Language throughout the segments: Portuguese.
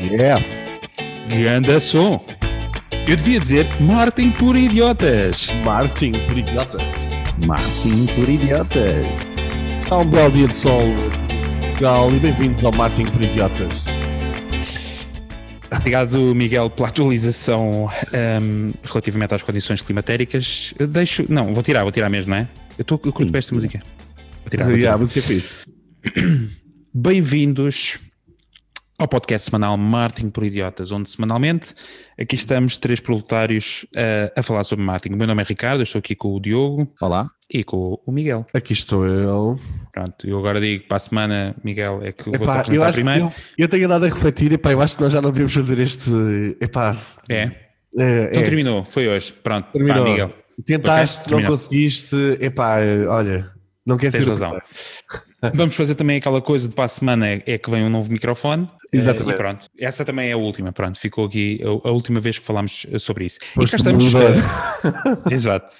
Yeah. Ganda som. Eu devia dizer marketing por idiotas. Marketing por idiotas. Marketing por idiotas. Há um belo dia de sol. Legal, e bem-vindos ao Marketing por Idiotas. Obrigado, Miguel, pela atualização um, relativamente às condições climatéricas. Deixo. Não, vou tirar, vou tirar mesmo, não é? Eu, tô, eu curto bem esta música. Vou tirar. Vou Yeah, tirar. a música é fixe. Bem-vindos ao podcast semanal Marketing por Idiotas, onde semanalmente aqui estamos três proletários uh, a falar sobre marketing. O meu nome é Ricardo, eu estou aqui com o Diogo Olá. e com o Miguel. Aqui estou eu. Pronto, eu agora digo para a semana, Miguel, é que eu vou Epá, eu apresentar acho que primeiro. eu, eu tenho andado a refletir, epá, eu acho que nós já não devíamos fazer este. Epá, É, é, então é. terminou, foi hoje. Pronto, Terminou. Pá, Miguel. Tentaste, não terminou. conseguiste. Epá, olha, não quer Tens ser. razão. Vamos fazer também aquela coisa de para a semana é é que vem um novo microfone. eh, Exatamente. E pronto, essa também é a última. Pronto, ficou aqui a, a última vez que falámos sobre isso. E cá estamos. Exato.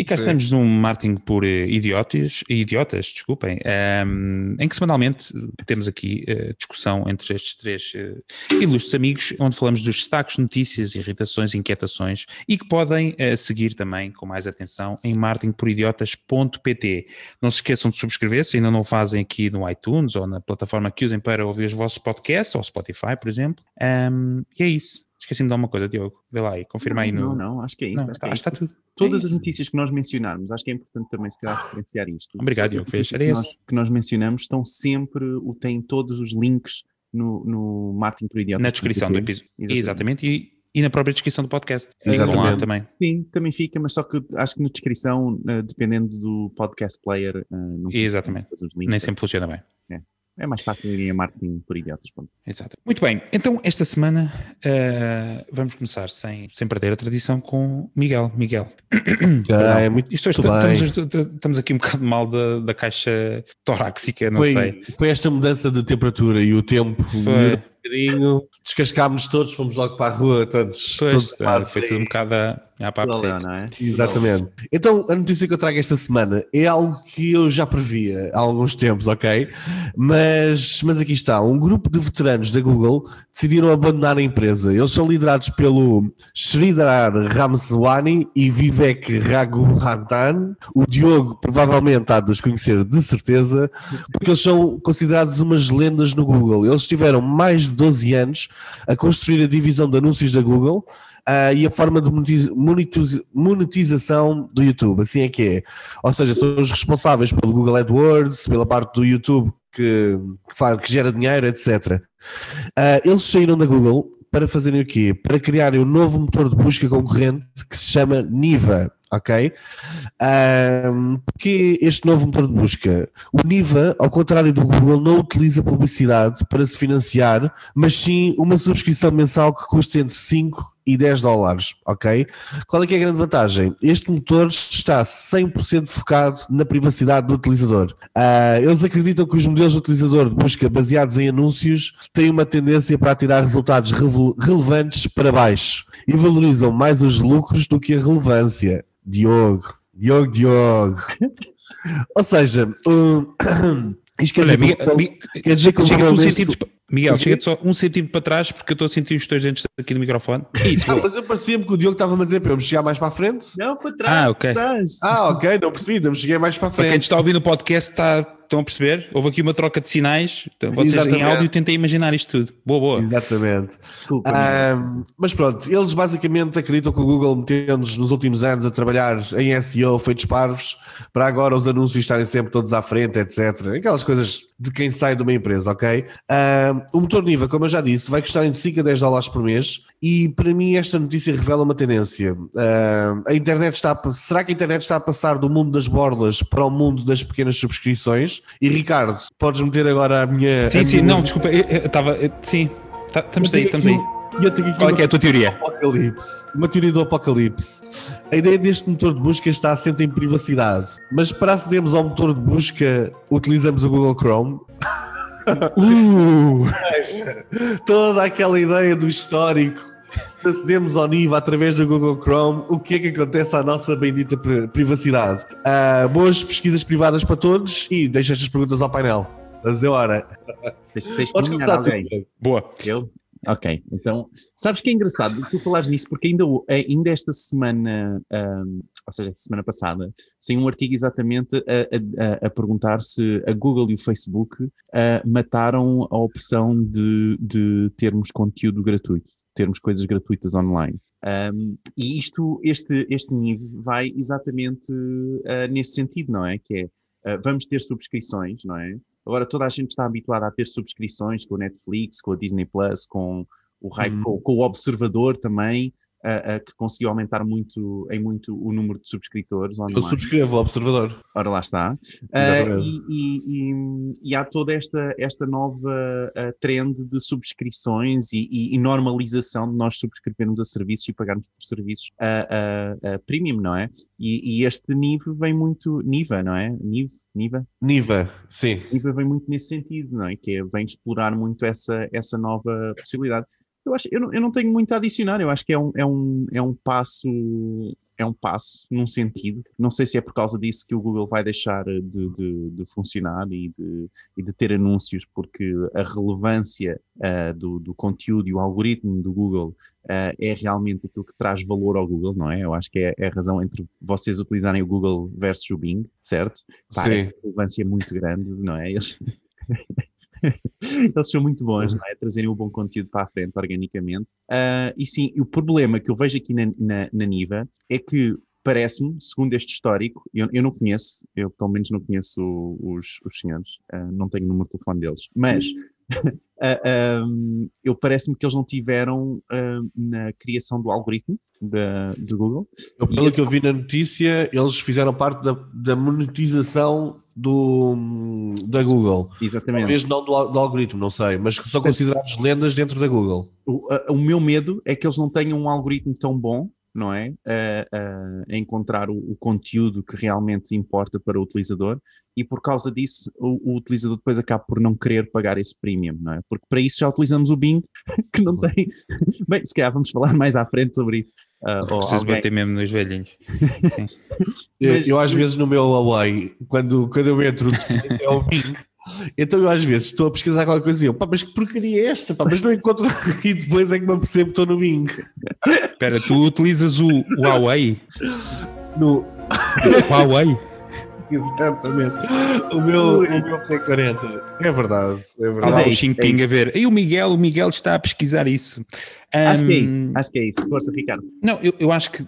E cá Sim. estamos num marketing por eh, idiotas, idiotas, desculpem, ehm, em que semanalmente temos aqui eh, discussão entre estes três eh, ilustres amigos, onde falamos dos destaques, notícias, irritações, inquietações e que podem eh, seguir também com mais atenção em marketingporidiotas.pt. Não se esqueçam de subscrever se ainda não o fazem aqui no iTunes ou na plataforma que usem para ouvir os vossos podcasts, ou Spotify, por exemplo. Ehm, e é isso. Esqueci-me de dar uma coisa, Diogo. Vê lá aí, confirma aí no. Não, não, acho que é isso. Não, acho está, que é está isso. tudo. Todas É as notícias que nós mencionarmos, acho que é importante também se calhar referenciar isto. Obrigado, Diogo. Fez. Era que nós, que nós mencionamos estão sempre, o- têm todos os links no, no Marketing por Idiotas. Na descrição do episódio. Exatamente. Exatamente. E, e na própria descrição do podcast. Exatamente. Lá também. Sim, também fica, mas só que acho que na descrição, eh, dependendo do podcast player, eh, não Exatamente. os links. Nem sempre funciona bem. É mais fácil irem a Marketing por Idiotas. ponto. Exato. Muito bem. Então, esta semana eh, vamos começar sem, sem perder a tradição com Miguel. Miguel. Ah, é muito, Isto muito bem. estamos, estamos aqui um bocado mal da, da caixa torácica, não foi, sei. foi esta mudança de temperatura e o tempo Foi. um bocadinho, descascámos todos, fomos logo para a rua, todos, Pois, todos eh, foi tudo um bocado a, a papo Tudo a seco. não é? Exatamente. Então, a notícia que eu trago esta semana é algo que eu já previa há alguns tempos, ok? Mas, mas aqui está: um grupo de veteranos da Google decidiram abandonar a empresa. Eles são liderados pelo Sridhar Ramswani e Vivek Raghunathan. O Diogo provavelmente há de os conhecer de certeza, porque eles são considerados umas lendas no Google. Eles tiveram mais de 12 anos a construir a divisão de anúncios da Google. Ah, e a forma de monetiz- monetiz- monetização do YouTube, assim é que é. Ou seja, são os responsáveis pelo Google AdWords, pela parte do YouTube que, que, faz, que gera dinheiro, etc. Ah, eles saíram da Google para fazerem o quê? Para criarem um novo motor de busca concorrente que se chama Niva, ok? Ahm, porque este novo motor de busca? O Niva, ao contrário do Google, não utiliza publicidade para se financiar, mas sim uma subscrição mensal que custa entre 5 e 10 dólares, ok? Qual é que é a grande vantagem? Este motor está 100% focado na privacidade do utilizador. Ah, eles acreditam que os modelos de utilizador de busca baseados em anúncios têm uma tendência para tirar resultados relevantes para baixo e valorizam mais os lucros do que a relevância. Diogo, Diogo, Diogo. Ou seja, um, isto quer Olha, dizer que quer dizer que o Miguel, chega-te só um centímetro para trás porque eu estou a sentir os teus dentes aqui no microfone. Isso, Ah, mas eu parecia-me que o Diogo estava a dizer para eu me chegar mais para a frente. Não, para trás. Ah, ok. para trás. Ah, ok, não percebi, não me cheguei mais para a Para quem frente. está a ouvir no podcast, está, estão a perceber? Houve aqui uma troca de sinais. Então, vocês Exatamente. em áudio tentem imaginar isto tudo. Boa, boa. Exatamente. Desculpa, Miguel. Ahm, mas pronto, eles basicamente acreditam que o Google meteu-nos nos últimos anos a trabalhar em SEO feitos parvos para agora os anúncios estarem sempre todos à frente, etc. Aquelas coisas de quem sai de uma empresa, ok? Ahm, o motor Niva, como eu já disse, vai custar entre 5 a 10 dólares por mês e para mim esta notícia revela uma tendência. Ahm, a internet está a, será que a internet está a passar do mundo das borlas para o mundo das pequenas subscrições? E Ricardo, podes meter agora a minha. Sim, a sim, minha não, desculpa. eu- Estava. Sim, tá- estamos aí, estamos aí. Eu tenho aqui Qual é que é a tua teoria? apocalipse. Uma teoria do apocalipse. A ideia deste motor de busca está assente em privacidade. Mas para acedermos ao motor de busca, utilizamos o Google Chrome. Uh, Toda aquela ideia do histórico. Se acedemos ao Niva através do Google Chrome, o que é que acontece à nossa bendita pri- privacidade? Ah, boas pesquisas privadas para todos e deixo estas perguntas ao painel. Mas é hora. Tens, tens de Podes começar alguém. boa. Eu? Ok, então, sabes que é engraçado tu falares nisso, porque ainda, ainda esta semana, um, ou seja, esta semana passada, saiu um artigo exatamente a, a, a, perguntar se a Google e o Facebook uh, mataram a opção de, de termos conteúdo gratuito, termos coisas gratuitas online. Um, e isto, este, este nível vai exatamente uh, nesse sentido, não é? Que é, uh, vamos ter subscrições, não é? Agora toda a gente está habituada a ter subscrições com a Netflix, com a Disney Plus, com o, uhum. com, com, o Observador também, uh, uh, que conseguiu aumentar muito, em muito o número de subscritores online. Eu subscrevo o Observador. Ora, lá está. Uh, e, e, e, e, há toda esta, esta nova trend de subscrições e, normalização de nós subscrevermos a serviços e pagarmos por serviços premium, não é? E, este nível vem muito... Niva, não é? Niva? Niva? Niva, sim. Niva vem muito nesse sentido, não é? Que é, vem explorar muito essa, essa nova possibilidade. Eu, acho, eu, não, eu não tenho muito a adicionar, eu acho que é um, é um, é um passo é um passo num sentido. Não sei se é por causa disso que o Google vai deixar de, de, de funcionar e de, e de, ter anúncios, porque a relevância uh, do, do, conteúdo e o algoritmo do Google uh, é realmente aquilo que traz valor ao Google, não é? Eu acho que é, é a razão entre vocês utilizarem o Google versus o Bing, certo? Pá, Sim. É relevância muito grande, não é? Eles... Eles são muito bons, não é? Trazerem o bom conteúdo para a frente organicamente. Uh, e sim, o problema que eu vejo aqui na, na, na Niva é que parece-me, segundo este histórico, eu, eu, não conheço, eu pelo menos não conheço os, os senhores, uh, não tenho o número de telefone deles, mas um, eu parece-me que eles não tiveram uh, na criação do algoritmo da, do Google. Eu, pelo esse... que eu vi na notícia, eles fizeram parte da, da monetização do, da Google. Exatamente. Talvez não do, do, algoritmo, não sei, mas que são considerados lendas dentro da Google. O, o meu medo é que eles não tenham um algoritmo tão bom não é? A, a encontrar o, o, conteúdo que realmente importa para o utilizador e por causa disso o, o, utilizador depois acaba por não querer pagar esse premium, não é? Porque para isso já utilizamos o Bing, que não tem. Bem, se calhar vamos falar mais à frente sobre isso. Uh, Preciso alguém... bater mesmo nos velhinhos. eu, eu, às vezes no meu Huawei, quando, quando eu entro, é o Bing. Então eu às vezes estou a pesquisar qualquer coisa e eu, pá, mas que porcaria é esta? Pá, mas não encontro. e depois é que me apercebo que estou no Bing. Espera, tu utilizas o Huawei? No. Huawei? Exatamente. O meu, o meu P40. É verdade. É verdade. Olha o Xing a ver. E o Miguel, o Miguel está a pesquisar isso. Um, acho que é isso. Acho que é isso. Força, Ricardo. Não, eu, eu acho que uh,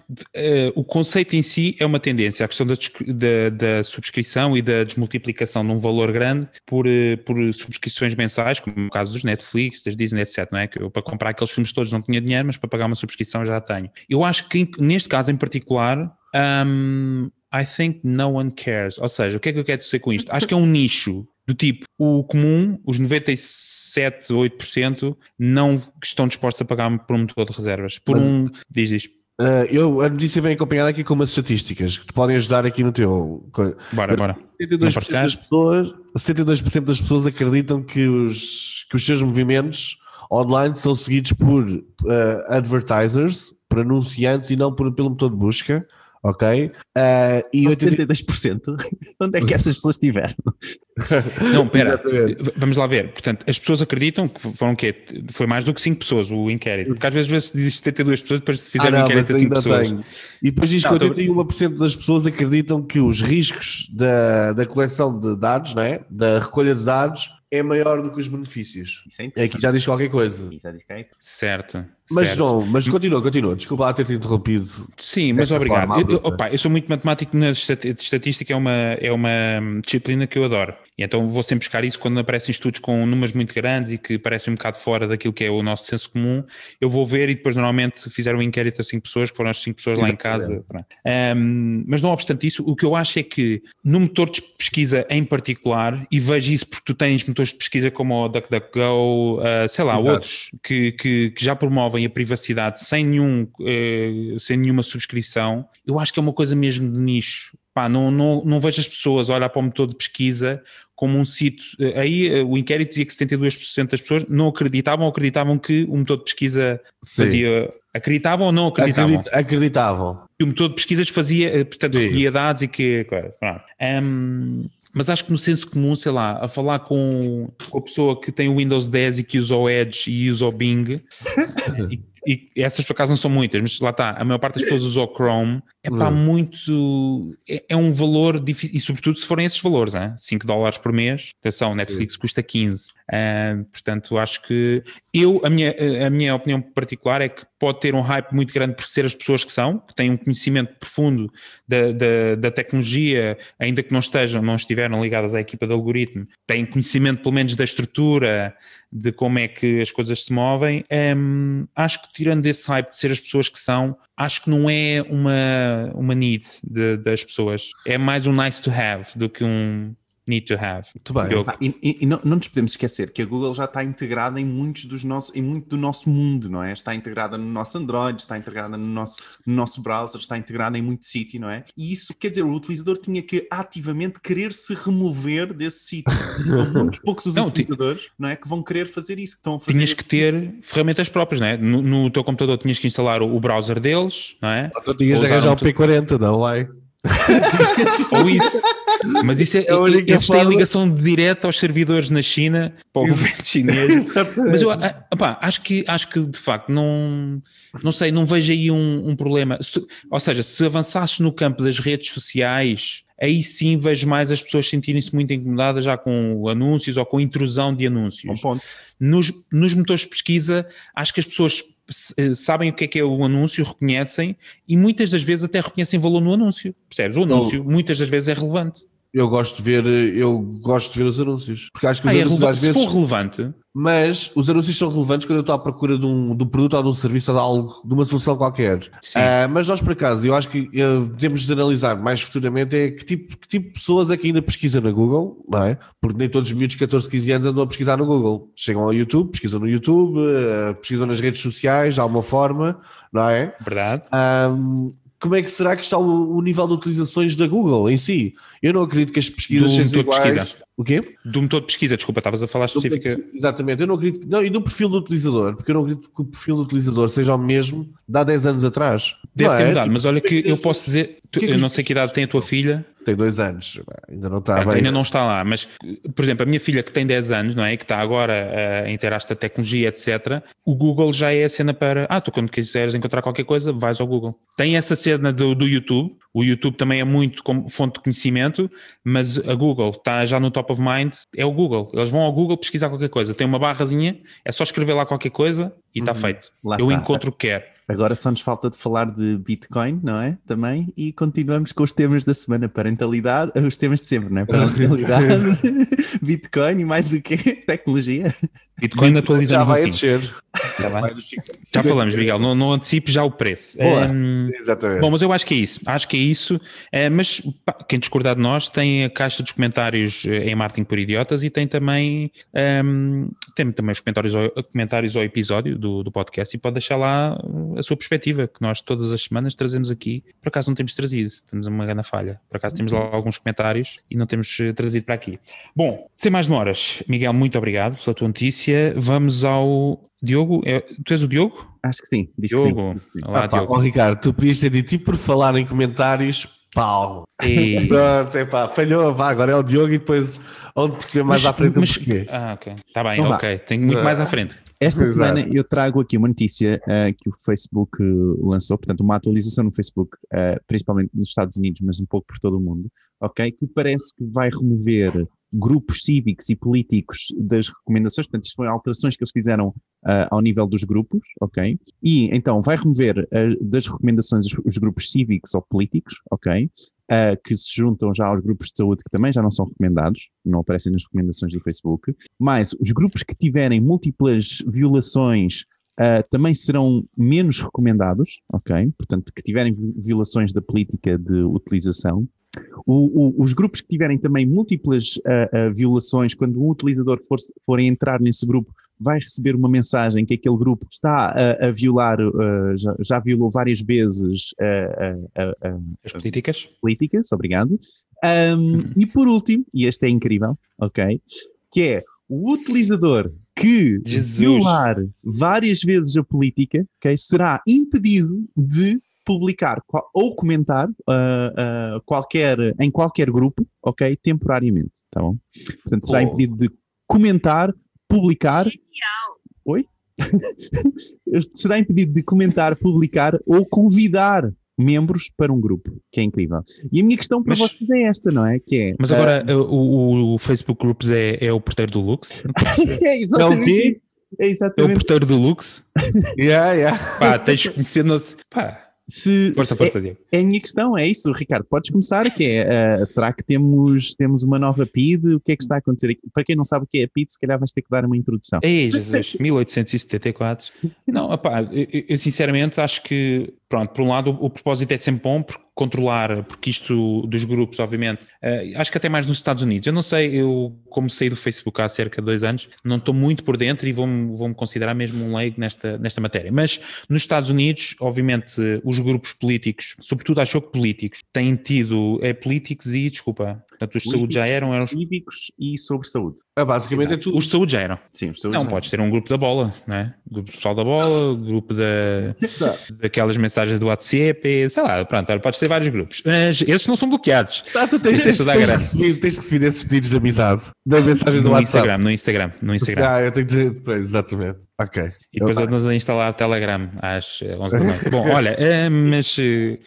o conceito em si é uma tendência. A questão da, da, da, subscrição e da desmultiplicação de um valor grande por, uh, por subscrições mensais, como no caso dos Netflix, das Disney, etc. Não é? Que eu, para comprar aqueles filmes todos não tinha dinheiro, mas para pagar uma subscrição já tenho. Eu acho que neste caso em particular. Um, I think no one cares. Ou seja, o que é que eu quero dizer com isto? Acho que é um nicho do tipo, o comum, os 97, 8% não estão dispostos a pagar por um motor de reservas. Por Mas, um. Diz, diz. Uh, eu, a notícia vem acompanhada aqui com umas estatísticas que te podem ajudar aqui no teu. Bora, bora. 72%, das pessoas, 72 das pessoas acreditam que os, que os seus movimentos online são seguidos por uh, advertisers, por anunciantes e não por, pelo motor de busca ok? Uh, e 82%. Onde é que essas pessoas estiveram? Não, pera, vamos lá ver. Portanto, as pessoas acreditam que foram o quê? Foi mais do que 5 pessoas o inquérito. Porque às vezes se diz 72 pessoas, depois se fizer ah, um inquérito a 5 pessoas. Tenho. E depois diz que 81% das pessoas acreditam que os riscos da, da coleção de dados, né? da recolha de dados, é maior do que os benefícios. É Aqui já diz qualquer coisa. É certo. Mas certo. não, mas continua, continua. Desculpa lá ter te interrompido. Sim, mas obrigado. eu, eu, opa, eu, sou muito matemático na estatística, é uma, é uma disciplina que eu adoro. E então vou sempre buscar isso quando aparecem estudos com números muito grandes e que parecem um bocado fora daquilo que é o nosso senso comum. Eu vou ver e depois normalmente fizeram um inquérito a 5 pessoas, que foram as 5 pessoas lá em casa. Um, mas não obstante isso, o que eu acho é que no motor de pesquisa em particular, e vejo isso porque tu tens motores de pesquisa como o DuckDuckGo, uh, sei lá, Exato. outros que, que, que, já promovem a privacidade sem, nenhum, uh, sem nenhuma subscrição, eu acho que é uma coisa mesmo de nicho. Pá, não, não, não vejo as pessoas olhar para o motor de pesquisa como um sítio. Eh, aí o inquérito dizia que 72% das pessoas não acreditavam ou acreditavam que o motor de pesquisa Sim. fazia. Acreditavam ou não acreditavam? Acredit, acreditavam. Que o motor de pesquisas fazia, portanto, recolhia dados e que. Um, mas acho que no senso comum, sei lá, a falar com, com a pessoa que tem o Windows 10 e que usa o Edge e usa o Bing, e, e essas por acaso não são muitas, mas lá está, a maior parte das pessoas usa o Chrome, é pá, Hum. muito. É, é um valor difícil, e sobretudo se forem esses valores, hein? 5 dólares por mês, atenção, Netflix custa 15. Ah, portanto, acho que eu, a minha, a minha opinião particular é que pode ter um hype muito grande por ser as pessoas que são, que têm um conhecimento profundo da, da, da tecnologia, ainda que não estejam, não estiveram ligadas à equipa de algoritmo, têm conhecimento pelo menos da estrutura, de como é que as coisas se movem. Hum, acho que tirando desse hype de ser as pessoas que são, acho que não é uma, uma need de- das pessoas. É mais um nice to have do que um need to have. Muito bem. Ah, e e- e não, não nos podemos esquecer que a Google já está integrada em muitos dos nossos, em muito do nosso mundo, não é? Está integrada no nosso Android, está integrada no nosso, no nosso browser, está integrada em muito sítio, não é? E isso quer dizer, o utilizador tinha que ativamente querer se remover desse sítio. São muitos poucos os Não, ti- utilizadores, não é? Que vão querer fazer isso, que estão a fazer Tinhas que ter ferramentas próprias, não é? No, no teu computador tinhas que instalar o, o browser deles, não é? Tu tinhas de Usaram arranjar o tudo. P40, não vai? Ou isso. Mas isso é, É eles têm ligação direta aos servidores na China para o governo chinês. Mas eu ah, opá, acho, que, acho que de facto não, não sei, não vejo aí um, um problema. Se tu- ou seja, se avançasses no campo das redes sociais, aí sim vejo mais as pessoas sentirem-se muito incomodadas já com anúncios ou com intrusão de anúncios. Nos, nos motores de pesquisa, acho que as pessoas sabem o que é que é o anúncio, reconhecem e muitas das vezes até reconhecem valor no anúncio. Percebes? O anúncio muitas das vezes é relevante. Eu gosto de ver, eu gosto de ver os anúncios. Porque acho que os Ah, é anúncios relevante. às Se vezes. for relevante, Mas os anúncios são relevantes quando eu estou à procura de um, de um produto ou de um serviço ou de algo, de uma solução qualquer. Sim. Ah, mas nós, por acaso, eu acho que eh, temos de analisar mais futuramente é que tipo, que tipo de pessoas é que ainda pesquisam na Google, não é? Porque nem todos os miúdos de 14, 15 anos andam a pesquisar no Google. Chegam ao YouTube, pesquisam no YouTube, eh, pesquisam nas redes sociais de alguma forma, não é? verdade? Ahm, como é que será que está o, o nível de utilizações da Google em si? Eu não acredito que as pesquisas Do sejam iguais. pesquisa. O quê? Do motor de pesquisa, desculpa, estavas a falar Do- específica. Exatamente, eu não acredito. Não, e do perfil do utilizador, porque eu não acredito que o perfil do utilizador seja o mesmo de há 10 anos atrás. Deve Não ter é? mudado, Tipo, mas olha que eu posso dizer, tu- que é que eu não sei que idade tem a tua filha, Tem dois anos, ainda não está ainda não está lá, mas, por exemplo, a minha filha que tem 10 anos, não é? Que está agora a inteirar esta tecnologia, etc. O Google já é a cena para. Ah, tu quando quiseres encontrar qualquer coisa, vais ao Google. Tem essa cena do, do YouTube. O YouTube também é muito como fonte de conhecimento, mas a Google está já no top of mind. É o Google. Eles vão ao Google pesquisar qualquer coisa. Tem uma barrazinha, é só escrever lá qualquer coisa e está Uhum. feito. Lá Eu está. encontro o que quero. Agora só nos falta de falar de Bitcoin, não é? Também. E continuamos com os temas da semana: parentalidade, os temas de sempre, não é? Parentalidade, Bitcoin e mais o quê? Tecnologia. Bitcoin já atualizamos no vai descer. Bem? Vai dos 50. Já falamos, Miguel. Não, não antecipe já o preço. Boa. Hum, Exatamente. Bom, mas eu acho que é isso. Acho que é isso. Eh, mas pá, quem discordar de nós tem a caixa dos comentários eh, em Marketing por Idiotas e tem também, ehm, tem também os comentários ao, comentários ao episódio do, do podcast e pode deixar lá uh, a sua perspectiva, que nós todas as semanas trazemos aqui. Por acaso não temos trazido, temos uma grande falha. Por acaso temos lá alguns comentários e não temos eh, trazido para aqui. Bom, sem mais demoras, Miguel, muito obrigado pela tua notícia. Vamos ao Diogo. É- tu és o Diogo? Acho que sim. Diz Diogo. que sim. Diz que sim. Olá, Ah, pá, Diogo. ó, Ricardo, tu podias ter dito, e por falar em comentários, pau. Ei. Pronto, epá, falhou, vá, agora é o Diogo e depois onde perceber mais Mas- à frente mas- o porquê. Ah, ok. Está bem, Então vá. ok. Tenho muito mais à frente. Esta Exato. semana eu trago aqui uma notícia eh, que o Facebook eh, lançou, portanto, uma atualização no Facebook, eh, principalmente nos Estados Unidos, mas um pouco por todo o mundo, ok? Que parece que vai remover grupos cívicos e políticos das recomendações, portanto, isto foram alterações que eles fizeram ah, ao nível dos grupos, ok? E então vai remover ah, das recomendações os, os grupos cívicos ou políticos, ok? Ah, que se juntam já aos grupos de saúde que também já não são recomendados, não aparecem nas recomendações do Facebook. Mas os grupos que tiverem múltiplas violações ah, também serão menos recomendados, ok? Portanto, que tiverem vi- violações da política de utilização. O- o- os grupos que tiverem também múltiplas ah, ah, violações, quando um utilizador for, for entrar nesse grupo, vai receber uma mensagem que aquele grupo está a, a violar, ah, já, já violou várias vezes ah, ah, ah, ah, As políticas? políticas, obrigado. Um, e por último, e este é incrível, ok? Que é o utilizador que Jesus. violar várias vezes a política, ok, será impedido de publicar ou comentar ah, ah, qualquer, em qualquer grupo, ok? Temporariamente, tá bom? Portanto, será Oh. impedido de comentar, publicar. Oi? será impedido de comentar, publicar ou convidar membros para um grupo, que é incrível. E a minha questão para Mas- vocês é esta, não é? Que é Mas agora uh, o, o Facebook Groups é, é o porteiro do Lux? é exatamente quê? isso. É É o exatamente porteiro do Lux? Yeah, yeah. Pá, tens de conhecer nos... Pá, se, força, força, Diego. É a minha questão, é isso, Ricardo. Podes começar, que é, ah, será que temos, temos uma nova PID? O que é que está a acontecer aqui? Para quem não sabe o que é a PID, se calhar vais ter que dar uma introdução. Ei, Jesus, 1874. Não, opá, eu- eu sinceramente acho que, pronto, por um lado o, o propósito é sempre bom, porque controlar, porque isto dos grupos, obviamente, eh, acho que até mais nos Estados Unidos. Eu não sei, eu como saí do Facebook há cerca de dois anos, não estou muito por dentro e vou-me vou considerar mesmo um leigo nesta, nesta matéria. Mas nos Estados Unidos, obviamente, os grupos políticos, sobretudo acho que políticos, têm tido, é políticos e, desculpa, portanto os de saúde já eram, eram os, Cívicos e sobre saúde. Ah, basicamente é tudo. os de saúde já eram. Sim, os saúde. Não, podes ter um grupo da bola, não é? Grupo pessoal da bola, grupo da, daquelas mensagens do WhatsApp, sei lá, pronto, olha, podes ter vários grupos. Mas esses não são bloqueados. Ah, tu tens, é tens, tens recebido, tens recebido esses pedidos de amizade da mensagem do No WhatsApp. Instagram, no Instagram, no Instagram. Ah, eu tenho dizer, pois, exatamente. Ok. E depois Eu- andas a instalar o Telegram às eh, 11 da noite. Bom, olha, eh, mas eh,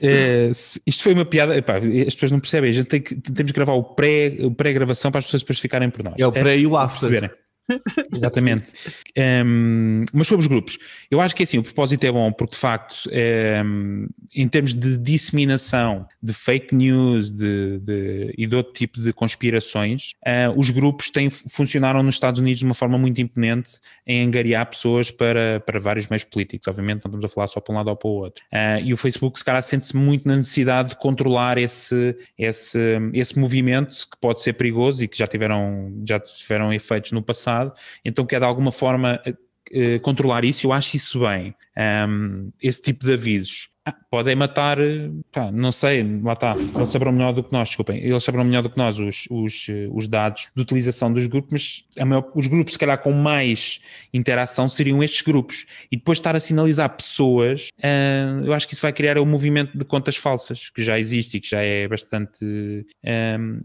eh, isto foi uma piada. Epá, as pessoas não percebem. A gente tem que, temos que gravar o pré- pré-gravação para as pessoas depois ficarem por nós. É o pré e o after. perceberem. Exatamente. Ehm, mas sobre os grupos, eu acho que assim, o propósito é bom porque de facto, ehm, em termos de disseminação de fake news de, de- e de outro tipo de conspirações, eh, os grupos têm, funcionaram nos Estados Unidos de uma forma muito imponente em angariar pessoas para, para vários meios políticos. Obviamente, não estamos a falar só para um lado ou para o outro. Eh, e o Facebook, se calhar, sente-se muito na necessidade de controlar esse, esse, esse movimento que pode ser perigoso e que já tiveram, já tiveram efeitos no passado. Então, quer de alguma forma eh, eh, controlar isso. Eu acho isso bem. Ahm, esse tipo de avisos. Podem matar, eh, pá, não sei, lá está, eles saberão melhor do que nós, desculpem, eles saberão melhor do que nós os, os, eh, os dados de utilização dos grupos, mas maior- os grupos, se calhar, com mais interação seriam estes grupos. E depois estar a sinalizar pessoas, ah, eu acho que isso vai criar um movimento de contas falsas, que já existe e que já é bastante,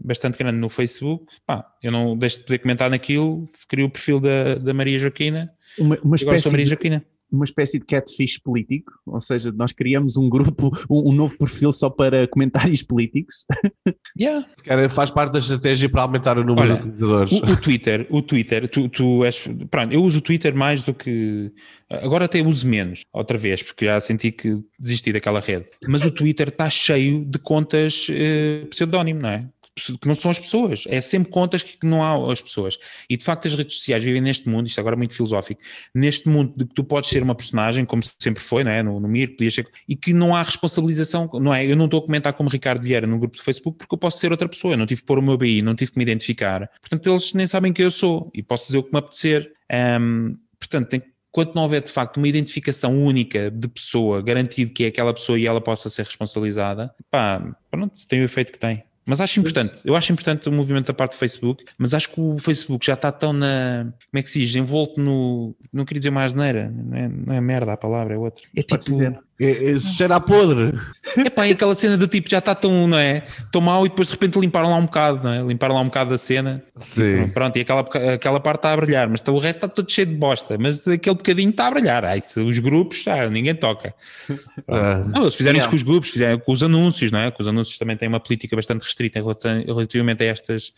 bastante grande no Facebook. Pá, eu não deixo de poder comentar naquilo, crio o perfil da, da Maria Joaquina, Uma, uma e agora sou espécie Maria de, Joaquina. Uma espécie de catfish político, ou seja, nós criamos um grupo, um, um novo perfil só para comentários políticos. Yeah. Se calhar faz parte da estratégia para aumentar o número Olha, de utilizadores. O, o Twitter, o Twitter, tu, tu és. Pronto, eu uso o Twitter mais do que. Agora até uso menos, outra vez, porque já senti que desisti daquela rede. Mas o Twitter está cheio de contas eh, pseudónimo, não é? Que não são as pessoas, é sempre contas que não há as pessoas. E de facto, as redes sociais vivem neste mundo, isto agora é muito filosófico, neste mundo de que tu podes ser uma personagem, como sempre foi, não é? No, no Mir, ser, e que não há responsabilização, não é? Eu não estou a comentar como Ricardo Vieira no grupo do Facebook porque eu posso ser outra pessoa, eu não tive que pôr o meu BI, não tive que me identificar. Portanto, eles nem sabem quem eu sou e posso dizer o que me apetecer. Ahm, portanto, tem, quanto não houver de facto uma identificação única de pessoa, garantido que é aquela pessoa e ela possa ser responsabilizada, pá, pronto, tem o efeito que tem. Mas acho importante, eu acho importante o movimento da parte do Facebook, mas acho que o Facebook já está tão na. Como é que se diz? Envolto no. Não queria dizer mais neira, não é, não é merda a palavra, é outra. É tipo. É, é, cheira a podre. É pá, é aquela cena do tipo já está tão, não é? Tão mal e depois de repente limparam lá um bocado, não é? Limparam lá um bocado da cena. Sim. Pronto, e aquela, aquela parte está a brilhar, mas o resto está todo cheio de bosta. Mas aquele bocadinho está a brilhar. Ai, se os grupos, ah, ninguém toca. Ah, Não, eles fizeram isso Yeah. com os grupos, fizeram com os anúncios, não é? Com os anúncios também têm uma política bastante restrita relativamente a estas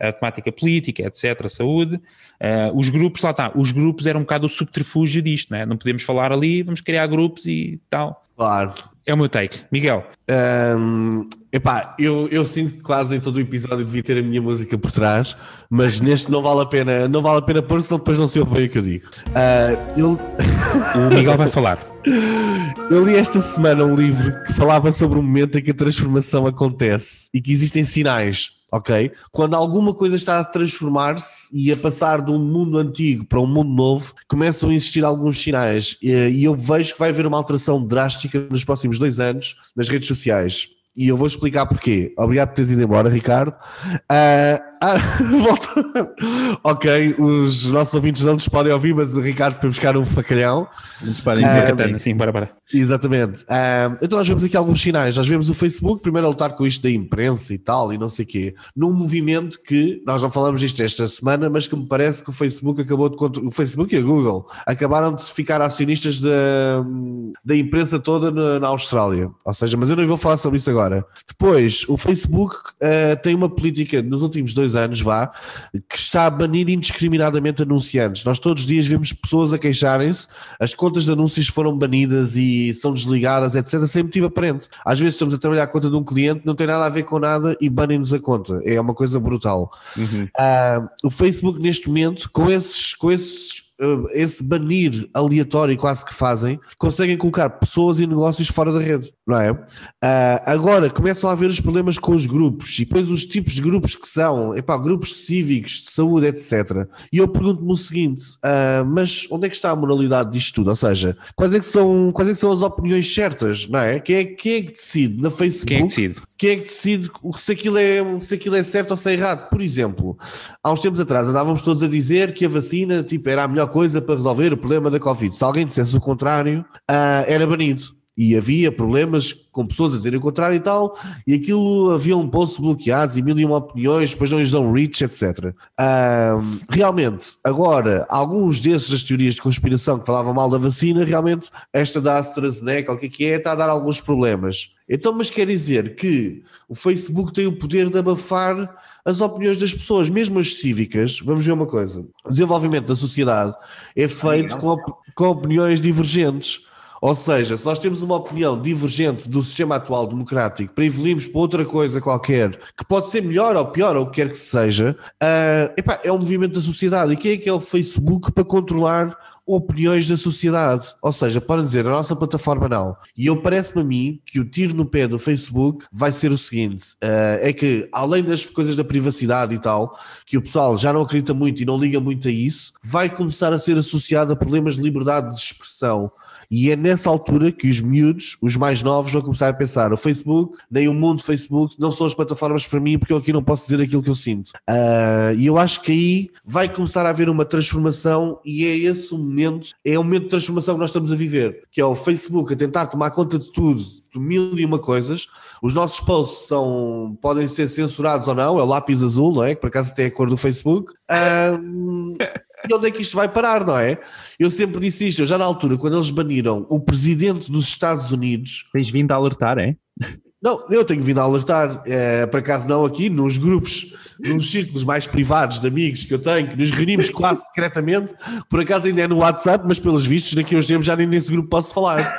a temática política, etc., saúde. Ah, os grupos, lá está, os grupos eram um bocado o subterfúgio disto, não é? Não podemos falar ali, vamos criar grupos e tal. claro. É o meu take. Miguel, Ahm, epá, eu, eu sinto que quase em todo o episódio devia ter a minha música por trás, mas neste não vale a pena, não vale a pena pôr, senão depois não se ouve bem o que eu digo. Ah, eu, o Miguel vai falar. eu li esta semana um livro que falava sobre o momento em que a transformação acontece e que existem sinais. Ok? Quando alguma coisa está a transformar-se e a passar de um mundo antigo para um mundo novo, começam a existir alguns sinais. E eu vejo que vai haver uma alteração drástica nos próximos dois anos nas redes sociais. E eu vou explicar porquê. Obrigado por teres ido embora, Ricardo. Uh, ah, volta. ok, os nossos ouvintes não nos podem ouvir, mas o Ricardo foi buscar um facalhão. Nos podem uh, katana, sim, bora, bora. Exatamente. Uh, então nós vemos aqui alguns sinais. Nós vemos o Facebook primeiro a lutar com isto da imprensa e tal, e não sei o quê, num movimento que, nós não falamos disto esta semana, mas que me parece que o Facebook acabou de... O Facebook e a Google acabaram de ficar acionistas da, da imprensa toda na, na Austrália. Ou seja, mas eu não vou falar sobre isso agora. Depois, o Facebook uh, tem uma política nos últimos dois anos, vá, que está a banir indiscriminadamente anunciantes. Nós todos os dias vemos pessoas a queixarem-se, as contas de anúncios foram banidas e são desligadas, etc., sem motivo aparente. Às vezes estamos a trabalhar a conta de um cliente, não tem nada a ver com nada e banem-nos a conta. É uma coisa brutal. Uhum. Uh, o Facebook, neste momento, com esses, com esses esse banir aleatório quase que fazem, conseguem colocar pessoas e negócios fora da rede, não é? Uh, agora começam a haver os problemas com os grupos e depois os tipos de grupos que são, epá, grupos cívicos, de saúde, etc. E eu pergunto-me o seguinte: uh, mas onde é que está a moralidade disto tudo? Ou seja, quais é que são, quais é que são as opiniões certas, não é? Quem é, quem é que decide na Facebook? Quem é que decide? Quem é que decide se aquilo, é, se aquilo é certo ou se é errado? Por exemplo, há uns tempos atrás andávamos todos a dizer que a vacina tipo, era a melhor coisa para resolver o problema da Covid. Se alguém dissesse o contrário, uh, era banido. E havia problemas com pessoas a dizerem o contrário e tal, e aquilo havia um post bloqueados e mil e uma opiniões, depois não lhes dão reach, etc. Uh, realmente, agora, alguns desses das teorias de conspiração que falavam mal da vacina, realmente, esta da AstraZeneca, o que é que é, está a dar alguns problemas. Então, mas quer dizer que o Facebook tem o poder de abafar as opiniões das pessoas, mesmo as cívicas. Vamos ver uma coisa: o desenvolvimento da sociedade é feito com, op com opiniões divergentes. Ou seja, se nós temos uma opinião divergente do sistema atual democrático para evoluirmos para outra coisa qualquer, que pode ser melhor ou pior, ou o que quer que seja, uh, epá, é um movimento da sociedade. E quem é que é o Facebook para controlar opiniões da sociedade. Ou seja, podem dizer, a nossa plataforma não. E eu parece-me a mim que o tiro no pé do Facebook vai ser o seguinte: uh, é que, além das coisas da privacidade e tal, que o pessoal já não acredita muito e não liga muito a isso, vai começar a ser associado a problemas de liberdade de expressão. E é nessa altura que os miúdos, os mais novos, vão começar a pensar: o Facebook, nem o mundo Facebook, não são as plataformas para mim, porque eu aqui não posso dizer aquilo que eu sinto. Uh, e eu acho que aí vai começar a haver uma transformação, e é esse o momento, é o momento de transformação que nós estamos a viver, que é o Facebook a tentar tomar conta de tudo, mil e uma coisas. Os nossos posts são, podem ser censurados ou não, é o lápis azul, não é? Que por acaso tem a cor do Facebook. Um, e onde é que isto vai parar, não é? Eu sempre disse isto, já na altura, quando eles baniram o presidente dos Estados Unidos. Tens vindo a alertar, é? Não, eu tenho vindo a alertar, é, por acaso não aqui, nos grupos, nos círculos mais privados de amigos que eu tenho, que nos reunimos quase secretamente, por acaso ainda é no WhatsApp, mas pelos vistos daqui a uns tempos já nem nesse grupo posso falar.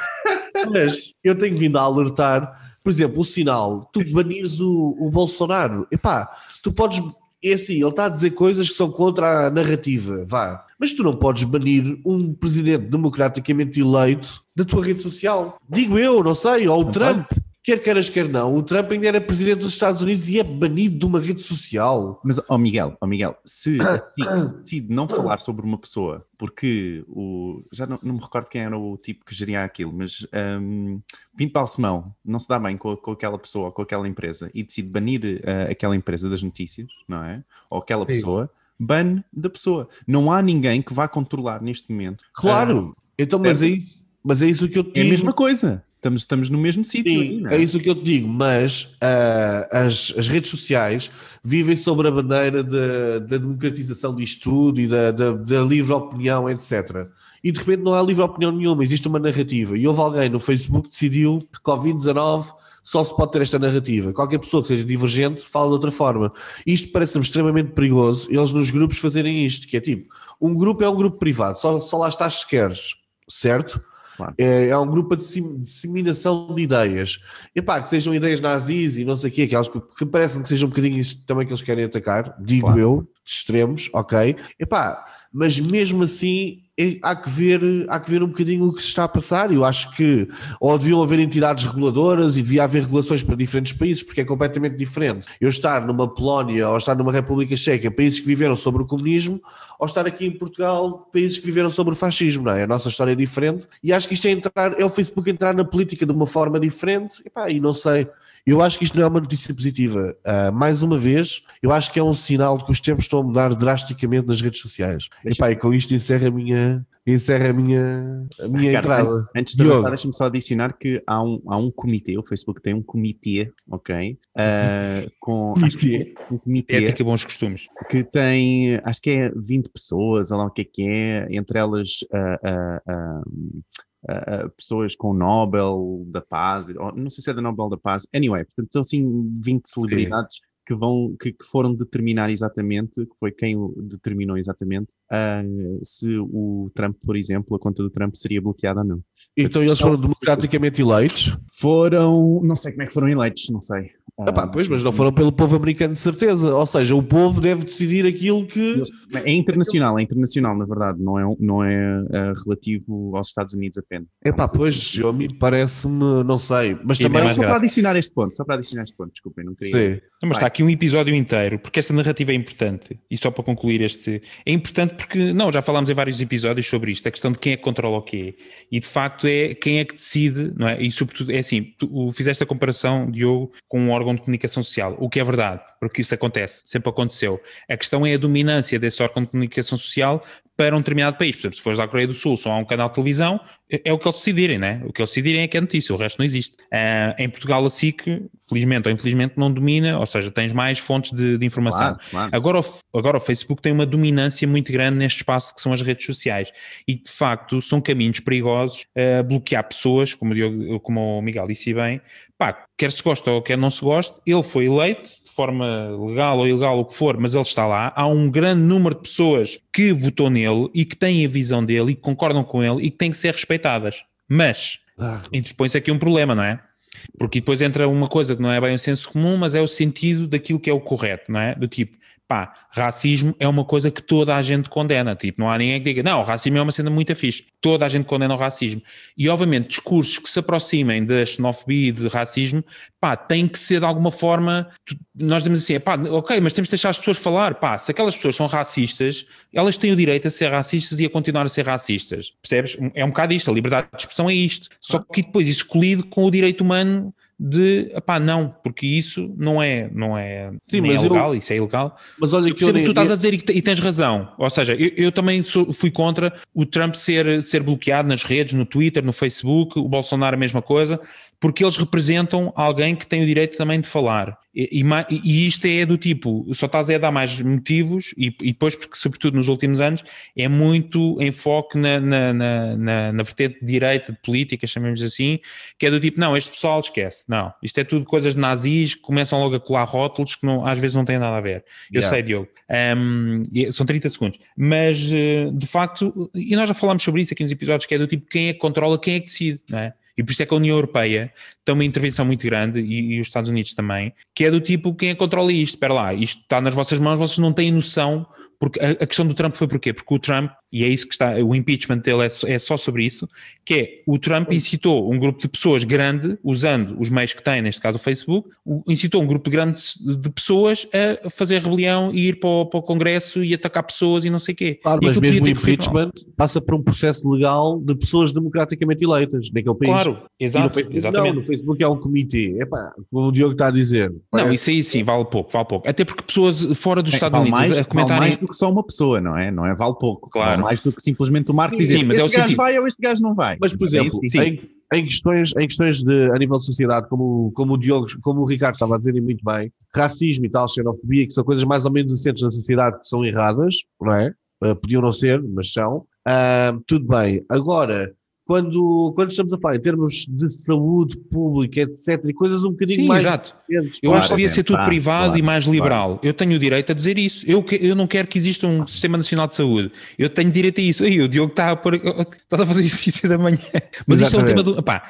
Mas eu tenho vindo a alertar, por exemplo, o sinal, tu banires o, o Bolsonaro, epá, tu podes é assim, ele está a dizer coisas que são contra a narrativa, vá. Mas tu não podes banir um presidente democraticamente eleito da tua rede social. Digo eu, não sei, ou o Trump. Quer queiras, quer não, o Trump ainda era presidente dos Estados Unidos e é banido de uma rede social. Mas, ó oh Miguel, oh Miguel, se decide não falar sobre uma pessoa, porque o. Já não, não, me recordo quem era o tipo que geria aquilo, mas um, Pinto Balsemão não se dá bem com, com aquela pessoa, com aquela empresa, e decide banir uh, aquela empresa das notícias, não é? Ou aquela pessoa, ban da pessoa. Não há ninguém que vá controlar neste momento. Claro! Uh, então, mas é, é isso. Mas é isso que eu te digo. É a mesma coisa. Estamos, estamos no mesmo sítio. Sim, é? é? isso que eu te digo, mas uh, as, as redes sociais vivem sobre a bandeira da democratização disto tudo e da, da, da livre opinião, etc. E de repente não há livre opinião nenhuma, existe uma narrativa. E houve alguém no Facebook que decidiu que Covid-19 só se pode ter esta narrativa. Qualquer pessoa que seja divergente fala de outra forma. Isto parece-me extremamente perigoso, eles nos grupos fazerem isto, que é tipo, um grupo é um grupo privado, só, só lá estás se queres, certo? Claro. É, é, um grupo de disseminação de ideias. Epá, que sejam ideias nazis e não sei o quê, aquelas que, que parecem que sejam um bocadinho isso também que eles querem atacar, digo claro. eu, de extremos, ok? Epá, mas mesmo assim há que ver, há que ver um bocadinho o que se está a passar. Eu acho que ou deviam haver entidades reguladoras e devia haver regulações para diferentes países, porque é completamente diferente. Eu estar numa Polónia ou estar numa República Checa, países que viveram sobre o comunismo, ou estar aqui em Portugal, países que viveram sobre o fascismo, não é? A nossa história é diferente e acho que isto é entrar, é o Facebook entrar na política de uma forma diferente, e, pá, e não sei. Eu acho que isto não é uma notícia positiva. Uh, mais uma vez, eu acho que é um sinal de que os tempos estão a mudar drasticamente nas redes sociais. Deixa... Epá, e com isto encerra a minha, encerra a minha, a minha entrada. Antes de avançar, deixa-me só adicionar que há um, há um comitê, o Facebook tem um comitê, ok? Uh, com comitê. um comitê. Ética e bons costumes. Que tem, acho que é 20 pessoas, ou lá o que é que é, entre elas. Uh, uh, Uh, pessoas com Nobel da Paz, não sei se é da Nobel da Paz, anyway, portanto são assim 20 celebridades Sim que vão que, que, foram determinar exatamente, que foi quem determinou exatamente uh, se o Trump, por exemplo, a conta do Trump seria bloqueada ou não. Então eles foram democraticamente eleitos? Foram, não sei como é que foram eleitos, não sei. Epá, pois, mas não foram pelo povo americano de certeza. Ou seja, o povo deve decidir aquilo que. É internacional, é internacional, na verdade, não é, não é uh, relativo aos Estados Unidos apenas. Epá, pois, eu, me parece-me, não sei. Mas e também. Só para adicionar este ponto, só para adicionar este ponto, desculpem, não queria. Sim. Não, mas está aqui um episódio inteiro, porque esta narrativa é importante. E só para concluir este. É importante porque, não, já falámos em vários episódios sobre isto, a questão de quem é que controla o quê. E de facto é quem é que decide, não é? E sobretudo, é assim, tu fizeste a comparação, Diogo, com um órgão órgão de comunicação social, o que é verdade, porque isso acontece, sempre aconteceu. A questão é a dominância desse órgão de comunicação social para um determinado país. Por exemplo, se fores à Coreia do Sul, só há um canal de televisão, é, é o que eles decidirem, né? O que eles decidirem é que é notícia, o resto não existe. Uh, em Portugal, a SIC, felizmente ou infelizmente, não domina, ou seja, tens mais fontes de, de informação. Claro, claro. Agora, o, agora o Facebook tem uma dominância muito grande neste espaço que são as redes sociais e, de facto, são caminhos perigosos a uh, bloquear pessoas, como o, Diogo, como o Miguel disse bem, pá, quer se gosta ou quer não se goste, ele foi eleito, forma legal ou ilegal, o que for, mas ele está lá. Há um grande número de pessoas que votou nele e que têm a visão dele e que concordam com ele e que têm que ser respeitadas. Mas ah. interpõe-se aqui um problema, não é? Porque depois entra uma coisa que não é bem o senso comum, mas é o sentido daquilo que é o correto, não é? Do tipo, pá, racismo é uma coisa que toda a gente condena. Tipo, não há ninguém que diga, não, o racismo é uma cena muito fixe. Toda a gente condena o racismo. E, obviamente, discursos que se aproximem da xenofobia e de racismo, pá, têm que ser de alguma forma. Nós dizemos assim, pá, ok, mas temos de deixar as pessoas falar. Pá, se aquelas pessoas são racistas, elas têm o direito a ser racistas e a continuar a ser racistas. Percebes? É um bocado isto. A liberdade de expressão é isto. Só que depois isso colide com o direito humano de pá, não, porque isso não é, não é, Sim, mas é legal, eu, isso é ilegal. Mas olha que eu tu estás a dizer e, e, tens razão. Ou seja, eu, eu também sou, fui contra o Trump ser, ser bloqueado nas redes, no Twitter, no Facebook, o Bolsonaro a mesma coisa, porque eles representam alguém que tem o direito também de falar. E, e, e isto é do tipo, só estás a dar mais motivos, e, e, depois, porque sobretudo nos últimos anos, é muito enfoque na, na, na, na, na vertente de direita, de política, chamemos assim, que é do tipo, não, este pessoal esquece, não, isto é tudo coisas de nazis que começam logo a colar rótulos que não, às vezes não têm nada a ver. Eu yeah. sei, Diogo, um, são 30 segundos, mas eh, de facto, e nós já falámos sobre isso aqui nos episódios, que é do tipo, quem é que controla, quem é que decide, não é? E por isso é que a União Europeia tem uma intervenção muito grande, e, e, os Estados Unidos também, que é do tipo, quem é que controla isto? Espera lá, isto está nas vossas mãos, vocês não têm noção porque a, a, questão do Trump foi porquê? Porque o Trump, e é isso que está, o impeachment dele é, é, só sobre isso, que é o Trump incitou um grupo de pessoas grande, usando os meios que tem, neste caso o Facebook, incitou um grupo grande de pessoas a fazer rebelião e ir para o, para o Congresso e atacar pessoas e não sei o quê. Claro, mas mesmo o impeachment passa por um processo legal de pessoas democraticamente eleitas naquele país. Claro, exato, Facebook, exatamente. Não, no Facebook é um comitê, epá, como o Diogo está a dizer. Parece... Não, isso aí sim, vale pouco, vale pouco. Até porque pessoas fora dos é, Estados vale Unidos mais, a comentarem... Vale do que só uma pessoa, não é? Não é vale pouco. Claro. Vale mais do que simplesmente o marketing dizer sim, mas este é o gajo sentido. vai ou este gajo não vai. Mas, por exemplo, sim, em, em, questões, em questões de, a nível de sociedade, como, como o Diogo, como o Ricardo estava a dizer muito bem, racismo e tal, xenofobia, que são coisas mais ou menos assentes na sociedade que são erradas, não é? Uh, podiam não ser, mas são. Uh, tudo bem. Agora, quando, quando estamos a falar em termos de saúde pública, etc., e coisas um bocadinho Sim, mais. Exato. Eu acho que devia ser tudo privado claro, e mais liberal. Claro. Eu tenho o direito a dizer isso. Eu, eu não quero que exista um sistema nacional de saúde. Eu tenho direito a isso. Aí, o Diogo está a, pôr, está a fazer exercício da manhã. Mas isto é um tema do. Pá,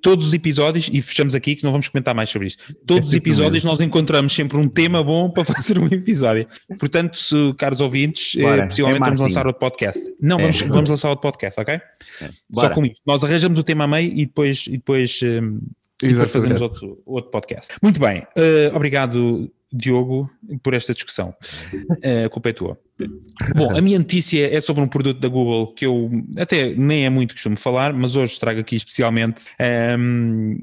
todos os episódios, e fechamos aqui que não vamos comentar mais sobre isto. Todos os episódios nós encontramos sempre um tema bom para fazer um episódio. Portanto, se, caros ouvintes, eh, possivelmente é vamos lançar outro podcast. Não, vamos, é. vamos lançar outro podcast, ok? É só com isto. Nós arranjamos o tema a meio e depois, e depois, um, e depois fazemos outro, outro podcast. Muito bem. Uh, obrigado, Diogo, por esta discussão. Uh, a culpa é tua. Bom, a minha notícia é sobre um produto da Google que eu até nem é muito costumo falar, mas hoje trago aqui especialmente. Um,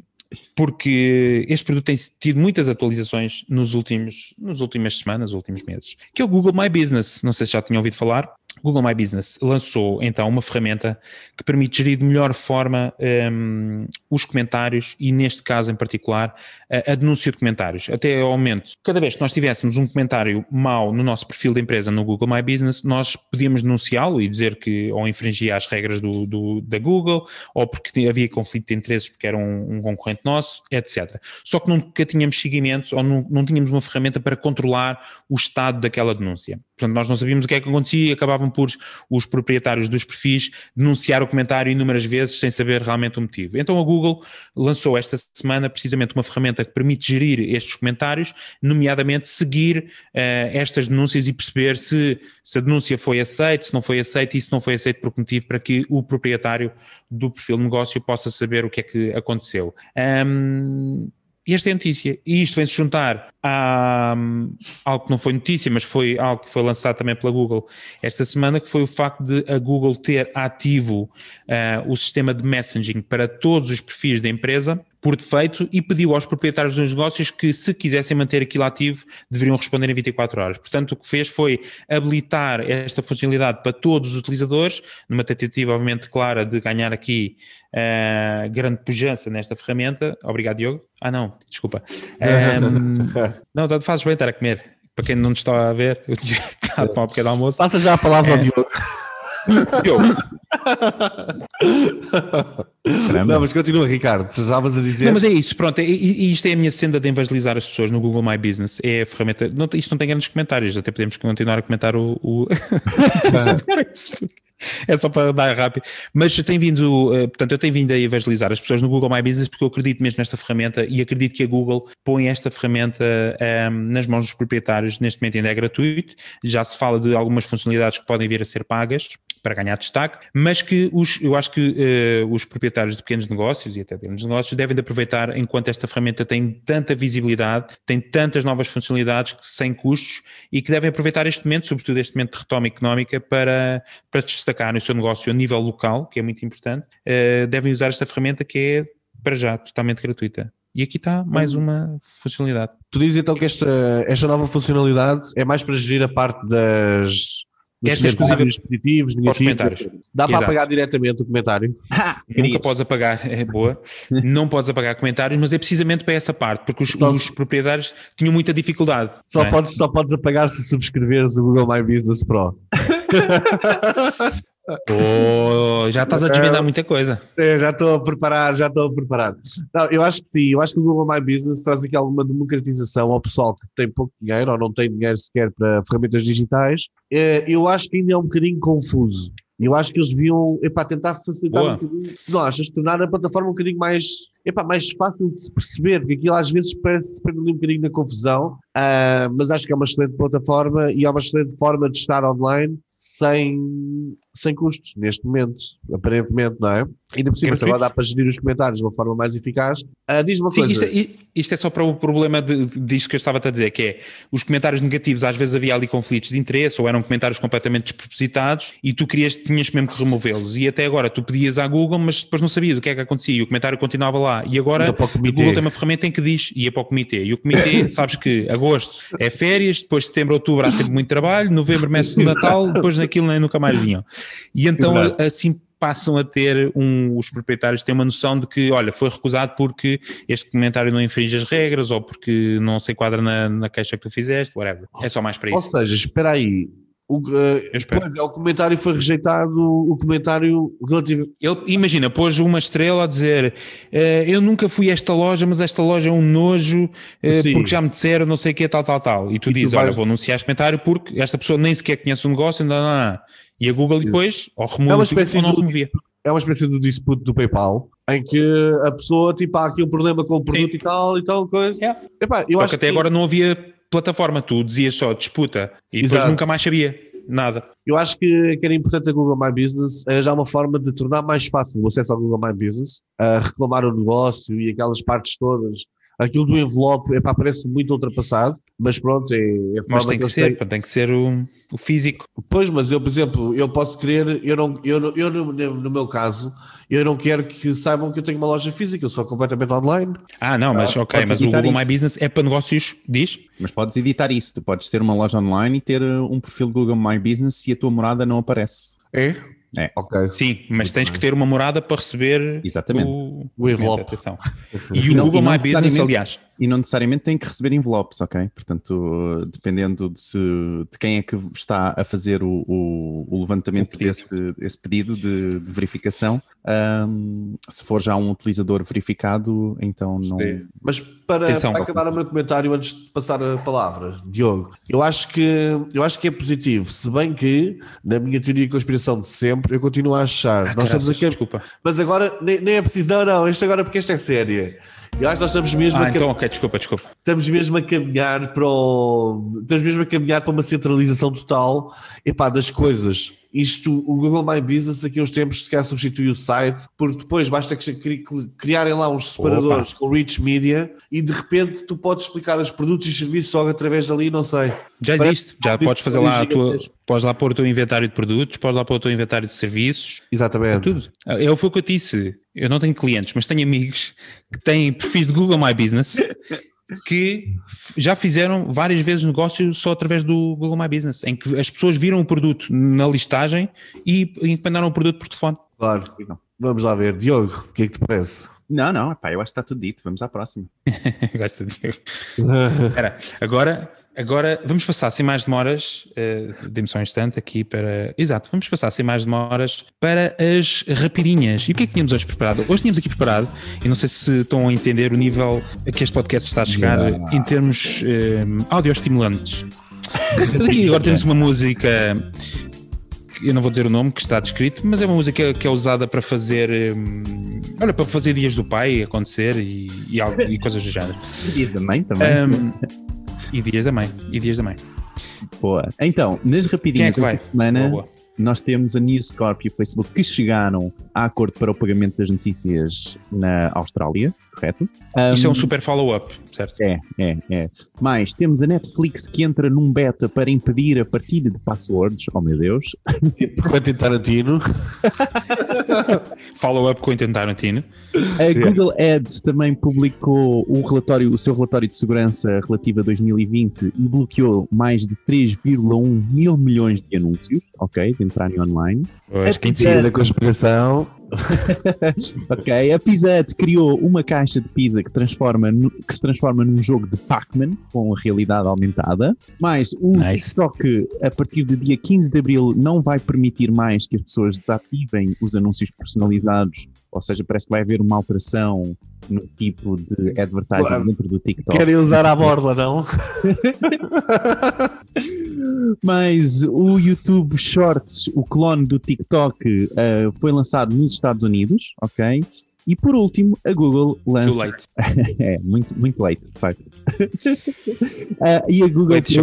porque este produto tem tido muitas atualizações nos últimos, nas últimas semanas, últimos meses, que é o Google My Business. Não sei se já tinham ouvido falar. Google My Business lançou então uma ferramenta que permite gerir de melhor forma um, os comentários e, neste caso em particular, a, a, denúncia de comentários. Até ao momento, cada vez que nós tivéssemos um comentário mau no nosso perfil da empresa no Google My Business, nós podíamos denunciá-lo e dizer que ou infringia as regras do, do, da Google ou porque havia conflito de interesses porque era um, um, concorrente nosso, etc. Só que nunca tínhamos seguimento ou não, não tínhamos uma ferramenta para controlar o estado daquela denúncia. Portanto, nós não sabíamos o que é que acontecia e acabavam por os proprietários dos perfis denunciar o comentário inúmeras vezes sem saber realmente o motivo. Então a Google lançou esta semana precisamente uma ferramenta que permite gerir estes comentários, nomeadamente seguir uh, estas denúncias e perceber se, se a denúncia foi aceita, se não foi aceita e se não foi aceita por que motivo, para que o proprietário do perfil de negócio possa saber o que é que aconteceu. Um, e esta é a notícia. E isto vem-se juntar a um, algo que não foi notícia, mas foi algo que foi lançado também pela Google esta semana, que foi o facto de a Google ter ativo uh, o sistema de messaging para todos os perfis da empresa por defeito e pediu aos proprietários dos negócios que, se quisessem manter aquilo ativo, deveriam responder em 24 horas. Portanto, o que fez foi habilitar esta funcionalidade para todos os utilizadores, numa tentativa, obviamente, clara de ganhar aqui uh, grande pujança nesta ferramenta. Obrigado, Diogo. Ah, não, desculpa. Um, não, fazes bem estar a comer. Para quem não está a ver, o Diogo está a tomar um pequeno almoço. Passa já a palavra ao é. Diogo. Diogo. Não, mas continua, Ricardo. Tu estavas a dizer. Não, mas é isso, pronto. E, e, isto é a minha senda de evangelizar as pessoas no Google My Business. É a ferramenta. Não, isto não tem grandes comentários, até podemos continuar a comentar o. o... é só para dar rápido. Mas tem vindo, eh, portanto, eu tenho vindo a evangelizar as pessoas no Google My Business porque eu acredito mesmo nesta ferramenta e acredito que a Google põe esta ferramenta um, ehm, nas mãos dos proprietários. Neste momento ainda é gratuito. Já se fala de algumas funcionalidades que podem vir a ser pagas para ganhar destaque, mas que os, eu acho que uh, os proprietários de pequenos negócios e até grandes negócios devem de aproveitar enquanto esta ferramenta tem tanta visibilidade, tem tantas novas funcionalidades sem custos e que devem aproveitar este momento, sobretudo este momento de retoma económica, para, para destacar o seu negócio a nível local, que é muito importante. Uh, devem usar esta ferramenta que é, para já, totalmente gratuita. E aqui está mais hum. uma funcionalidade. Tu dizes então que esta, esta nova funcionalidade é mais para gerir a parte das esta exclusiva positivos, negativos. Comentários. Dá Exato. para apagar diretamente o comentário? Nunca podes apagar, é boa. não podes apagar comentários, mas é precisamente para essa parte, porque os, os proprietários tinham muita dificuldade. Só, é? podes, só podes apagar se subscreveres o Google My Business Pro. Oh, já estás a desvendar muita coisa. É, já estou a preparar, já estou a preparar. Não, eu acho que sim, eu acho que o Google My Business traz aqui alguma democratização ao pessoal que tem pouco dinheiro ou não tem dinheiro sequer para ferramentas digitais. É, eu acho que ainda é um bocadinho confuso. Eu acho que eles deviam epá, tentar facilitar Boa. um bocadinho. Não achas? Tornar a plataforma um bocadinho mais, epá, mais fácil de se perceber, porque aquilo às vezes parece se prende um bocadinho na confusão, uh, mas acho que é uma excelente plataforma e é uma excelente forma de estar online sem, sem custos, neste momento, aparentemente, não é? Ainda por cima, agora dá para gerir os comentários de uma forma mais eficaz. Uh, Diz uma Sim, coisa. Isto é, isto é, só para o problema de, disto que eu estava a dizer, que é os comentários negativos, às vezes havia ali conflitos de interesse ou eram comentários completamente despropositados e tu querias, tinhas mesmo que removê-los. E até agora tu pedias à Google, mas depois não sabias o que é que acontecia e o comentário continuava lá. E agora a Google tem uma ferramenta em que diz ia para o comitê. E o comitê, sabes que agosto é férias, depois de setembro, outubro há sempre muito trabalho, novembro, mês do Natal, depois daquilo nem nunca mais vinham. E então Exato. assim passam a ter um, os proprietários têm uma noção de que, olha, foi recusado porque este comentário não infringe as regras ou porque não se enquadra na, na queixa que tu fizeste, whatever. É só mais para isso. Ou seja, espera aí, o, uh, pois é, o comentário foi rejeitado, o comentário relativo. Ele, imagina, pôs uma estrela a dizer: uh, Eu nunca fui a esta loja, mas esta loja é um nojo, uh, porque já me disseram não sei o que, tal, tal, tal. E tu e dizes: tu vais... Olha, vou anunciar este comentário porque esta pessoa nem sequer conhece o negócio, não, não, não. E a Google depois, ou remove é uma espécie ou não removia. É uma espécie do dispute do PayPal, em que a pessoa, tipo, há aqui um problema com o produto Sim. e tal e tal coisa. É. Epá, eu Só acho que até que... agora não havia plataforma, tu dizias só disputa e Exato. depois nunca mais sabia nada. Eu acho que, que era importante a Google My Business já uma forma de tornar mais fácil o acesso ao Google My Business, a reclamar o negócio e aquelas partes todas Aquilo do envelope epá, parece muito ultrapassado, mas pronto, é, é Mas tem que eles ser, têm. pá, tem que ser o, o físico. Pois, mas eu, por exemplo, eu posso querer, eu, não, eu, eu no, no meu caso, eu não quero que saibam que eu tenho uma loja física, eu sou completamente online. Ah, não, mas Ah, ok, mas o Google My isso. Business é para negócios, diz? Mas podes editar isso. Tu podes ter uma loja online e ter uh, um perfil Google My Business e a tua morada não aparece. É? É. Ok. Sim, mas tens que ter uma morada para receber Exatamente. o, O envelope. Atenção. E o Google não My Business, aliás, E não necessariamente tem que receber envelopes, ok? Portanto, dependendo de, se, de quem é que está a fazer o, o- o levantamento O pedido. desse esse pedido de, de verificação, ahm, se for já um utilizador verificado, então não. Sim. Mas para, Atenção. para acabar o meu comentário antes de passar a palavra, Diogo, eu acho que eu acho que é positivo, se bem que na minha teoria de conspiração de sempre, eu continuo a achar. Ah, nós estamos aqui, desculpa. mas agora nem, nem é preciso, não, não, isto agora porque esta é séria. Eu acho que nós estamos mesmo, Ah, a, então ok, desculpa, desculpa. estamos mesmo a caminhar para o, estamos mesmo a caminhar para uma centralização total epá, das coisas. Isto, o Google My Business, aqui uns tempos, se calhar substitui o site, porque depois basta criarem lá uns separadores com Rich Media e de repente tu podes explicar os produtos e serviços logo através dali, não sei. Já existe, já podes fazer lá a tua, podes lá pôr o teu inventário de produtos, podes lá pôr o teu inventário de serviços, Exatamente. tudo. É foi o que eu disse. Eu não tenho clientes, mas tenho amigos que têm perfis de Google My Business que já fizeram várias vezes negócio só através do Google My Business, em que as pessoas viram o produto na listagem e encomendaram o produto por telefone. Claro. Vamos lá ver. Diogo, o que é que te parece? Não, não, epá, eu acho que está tudo dito. Vamos à próxima. Gosto de Espera, agora, agora vamos passar sem mais demoras, uh, dê-me só um instante aqui para. Exato, vamos passar sem mais demoras para as rapidinhas. E o que é que tínhamos hoje preparado? Hoje tínhamos aqui preparado, e não sei se estão a entender o nível a que este podcast está a chegar em termos um, audioestimulantes. Aqui agora temos uma música. Eu não vou dizer o nome que está descrito, mas é uma música que é usada para fazer, hum, olha, para fazer dias do pai acontecer e, e, algo- e coisas do género. Dias da mãe também. Um, e dias da mãe. E dias da mãe. Boa. Então, nas Quem é rapidinhas que vai? esta semana, Boa, boa. nós temos a News Corp e o Facebook que chegaram a acordo para o pagamento das notícias na Austrália, correto? Isto é um Um, super follow-up, certo? É, é, é. Mais, temos a Netflix que entra num beta para impedir a partilha de passwords. Oh meu Deus. Quentin Tarantino. Follow-up com o Tarantino. A Google Ads também publicou o relatório, o seu relatório de segurança relativo a 2020 e bloqueou mais de 3,1 mil milhões de anúncios, ok, de entrarem online. Pois, quem Teoria decide? da conspiração. Ok, a Pizza Hut criou uma caixa de pizza que, transforma no- que se transforma num jogo de Pac-Man com a realidade aumentada. Mas o Nice. TikTok, a partir do dia 15 de abril, não vai permitir mais que as pessoas desativem os anúncios personalizados. Ou seja, parece que vai haver uma alteração no tipo de advertising Claro. dentro do TikTok. Querem usar a borla, não? Mas o YouTube Shorts, o clone do TikTok, eh, foi lançado nos Estados Unidos, ok? E por último, a Google Too lança. late. É, muito, muito late, de facto. Ah, e a Google Late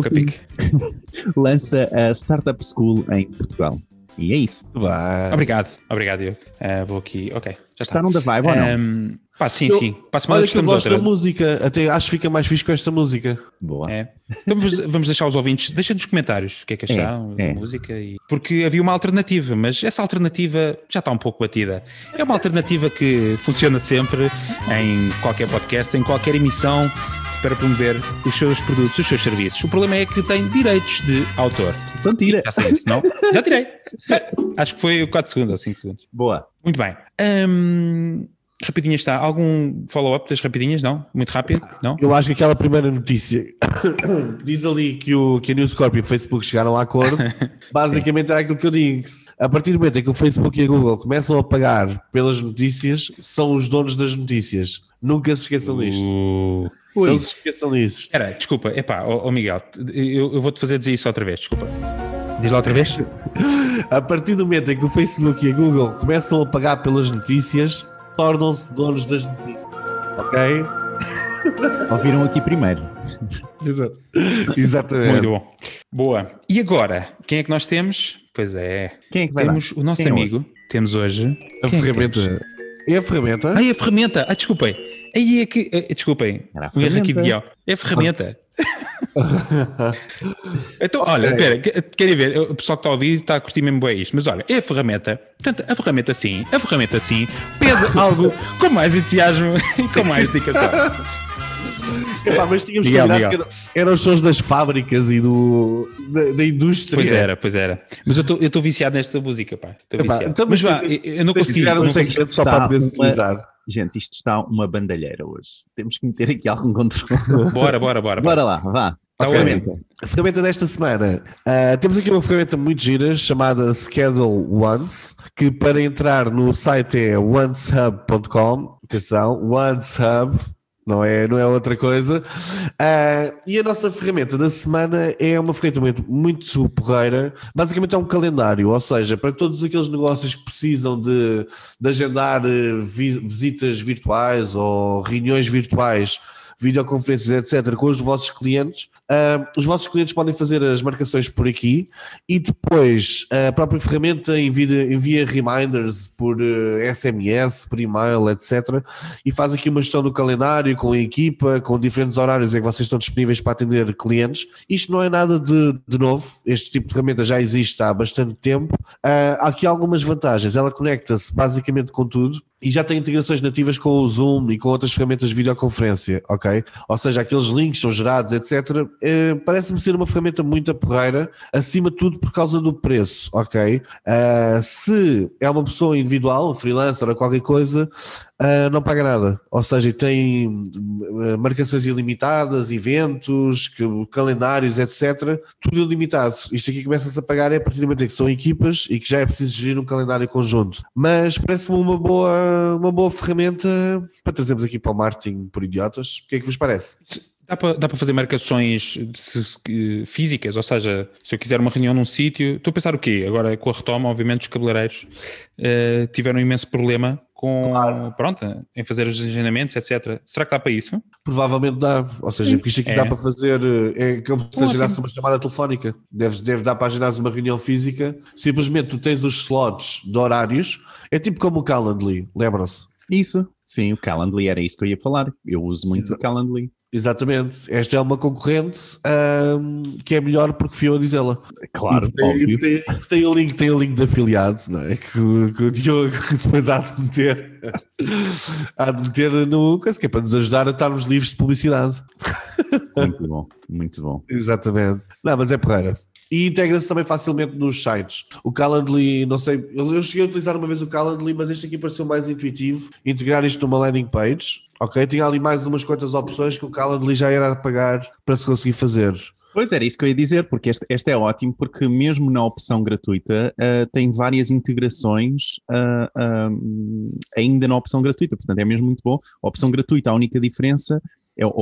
lança a Startup School em Portugal. E é isso. Vai. Obrigado, obrigado, Diogo. Uh, vou aqui, ok, já está. Gostaram da vibe ou não? Um, pá, sim, Eu- sim. Para a semana Olha que eu estamos gosto outra. da música. Até acho que fica mais fixe com esta música. Boa. É. Então vamos, vamos deixar os ouvintes, deixem nos comentários o que é que acharam É, da é. música. E... Porque havia uma alternativa, mas essa alternativa já está um pouco batida. É uma alternativa que funciona sempre em qualquer podcast, em qualquer emissão para promover os seus produtos, os seus serviços. O problema é que tem direitos de autor. Então tira. Já sei? Já tirei. Acho que foi 4 segundos ou 5 segundos. Boa. Muito bem. Rapidinha está. Algum follow-up das rapidinhas? Não? Muito rápido? Não? Eu acho que aquela primeira notícia diz ali que, o, que a News Corp e o Facebook chegaram a acordo. Basicamente é aquilo que eu digo. A partir do momento em que o Facebook e a Google começam a pagar pelas notícias, são os donos das notícias. Nunca se esqueçam disto. Uh, Não se esqueçam disso. Espera, desculpa. Epá, ó ó Miguel, eu, eu vou-te fazer dizer isso outra vez. Desculpa. Diz lá outra vez? A partir do momento em que o Facebook e a Google começam a pagar pelas notícias, tornam-se donos das notícias. Ok? Ouviram aqui primeiro. Exato. Exatamente. Muito bom. Boa. E agora, quem é que nós temos? Pois é. Quem é que vai Temos o nosso Quem é amigo. Temos hoje. A Quem é ferramenta. É a ferramenta? Ai, a ferramenta. Ah, desculpem. Aí é que. eh, Desculpem, Era o erro aqui de guião. É a ferramenta. Então, olha, espera, que- querem ver? O pessoal que está a ouvir está a curtir mesmo bem isto, mas olha, é a ferramenta. Portanto, a ferramenta sim, a ferramenta sim, pede algo com mais entusiasmo e com mais dedicação. Epá, mas tínhamos Miguel, combinado Miguel. que eram, eram os sons das fábricas e do, da, da indústria. Pois era, pois era. Mas eu estou viciado nesta música, pá. Epá, então, mas mas vá, eu eu não consegui. criar um segmento só para poderes utilizar. Gente, isto está uma bandalheira hoje. Temos que meter aqui algum controle. Bora, bora, bora. Bora lá, vá. Tá Ok. ótimo. A ferramenta desta semana. ah, temos aqui uma ferramenta muito gira chamada Schedule Once, que para entrar no site é oncehub.com. Atenção, OnceHub. Não é, não é outra coisa. Ah, e a nossa ferramenta da semana é uma ferramenta muito, muito porreira. Basicamente é um calendário, ou seja, para todos aqueles negócios que precisam de, de agendar eh, vi- visitas virtuais ou reuniões virtuais videoconferências, etc., com os vossos clientes. Ah, os vossos clientes podem fazer as marcações por aqui e depois a própria ferramenta envia, envia reminders por eh, SMS, por e-mail, etc. E faz aqui uma gestão do calendário com a equipa, com diferentes horários em que vocês estão disponíveis para atender clientes. Isto não é nada de, de novo, este tipo de ferramenta já existe há bastante tempo. Ah, há aqui algumas vantagens. Ela conecta-se basicamente com tudo e já tem integrações nativas com o Zoom e com outras ferramentas de videoconferência, ok? Ou seja, aqueles links são gerados, etc. Eh, Parece-me ser uma ferramenta muito porreira, acima de tudo por causa do preço, ok? Ah, se é uma pessoa individual, freelancer ou qualquer coisa, ah, não paga nada. Ou seja, tem eh, marcações ilimitadas, eventos, que- calendários, etc. Tudo ilimitado. Isto aqui começa-se a pagar é a partir do momento em que são equipas e que já é preciso gerir um calendário conjunto. Mas parece-me uma boa, uma boa ferramenta para trazermos aqui para o marketing por idiotas. O que é que vos parece? Dá para, dá para fazer marcações físicas, ou seja, se eu quiser uma reunião num sítio, estou a pensar o quê? Agora com a retoma, obviamente, os cabeleireiros eh, tiveram um imenso problema com, pronto, em fazer os agendamentos, etc. Será que dá para isso? Provavelmente dá. Ou seja, porque isto aqui É. dá para fazer. eh, É como se agendasse uma chamada telefónica. Deve, deve dar para agendar uma reunião física. Simplesmente tu tens os slots de horários. É tipo como o Calendly, lembram-se? Isso, sim, o Calendly era isso que eu ia falar. Eu uso muito o Calendly. Exatamente. Esta é uma concorrente ahm, que é melhor porque fui eu a dizê-la. Claro, E tem, tem, tem o link, tem o link de afiliado, não é? Que, o- que o Diogo depois há de meter. há de meter no. que é para nos ajudar a estarmos livres de publicidade. Muito bom, muito bom. Exatamente. Não, mas é porreira. E integra-se também facilmente nos sites. O Calendly, não sei, eu cheguei a utilizar uma vez o Calendly, mas este aqui pareceu mais intuitivo. Integrar isto numa landing page, ok? Tinha ali mais umas quantas opções que o Calendly já era a pagar para se conseguir fazer. Pois era isso que eu ia dizer, porque este, este é ótimo, porque mesmo na opção gratuita ah, tem várias integrações ah, ah, ainda na opção gratuita, portanto é mesmo muito bom. A opção gratuita, a única diferença, é, ou,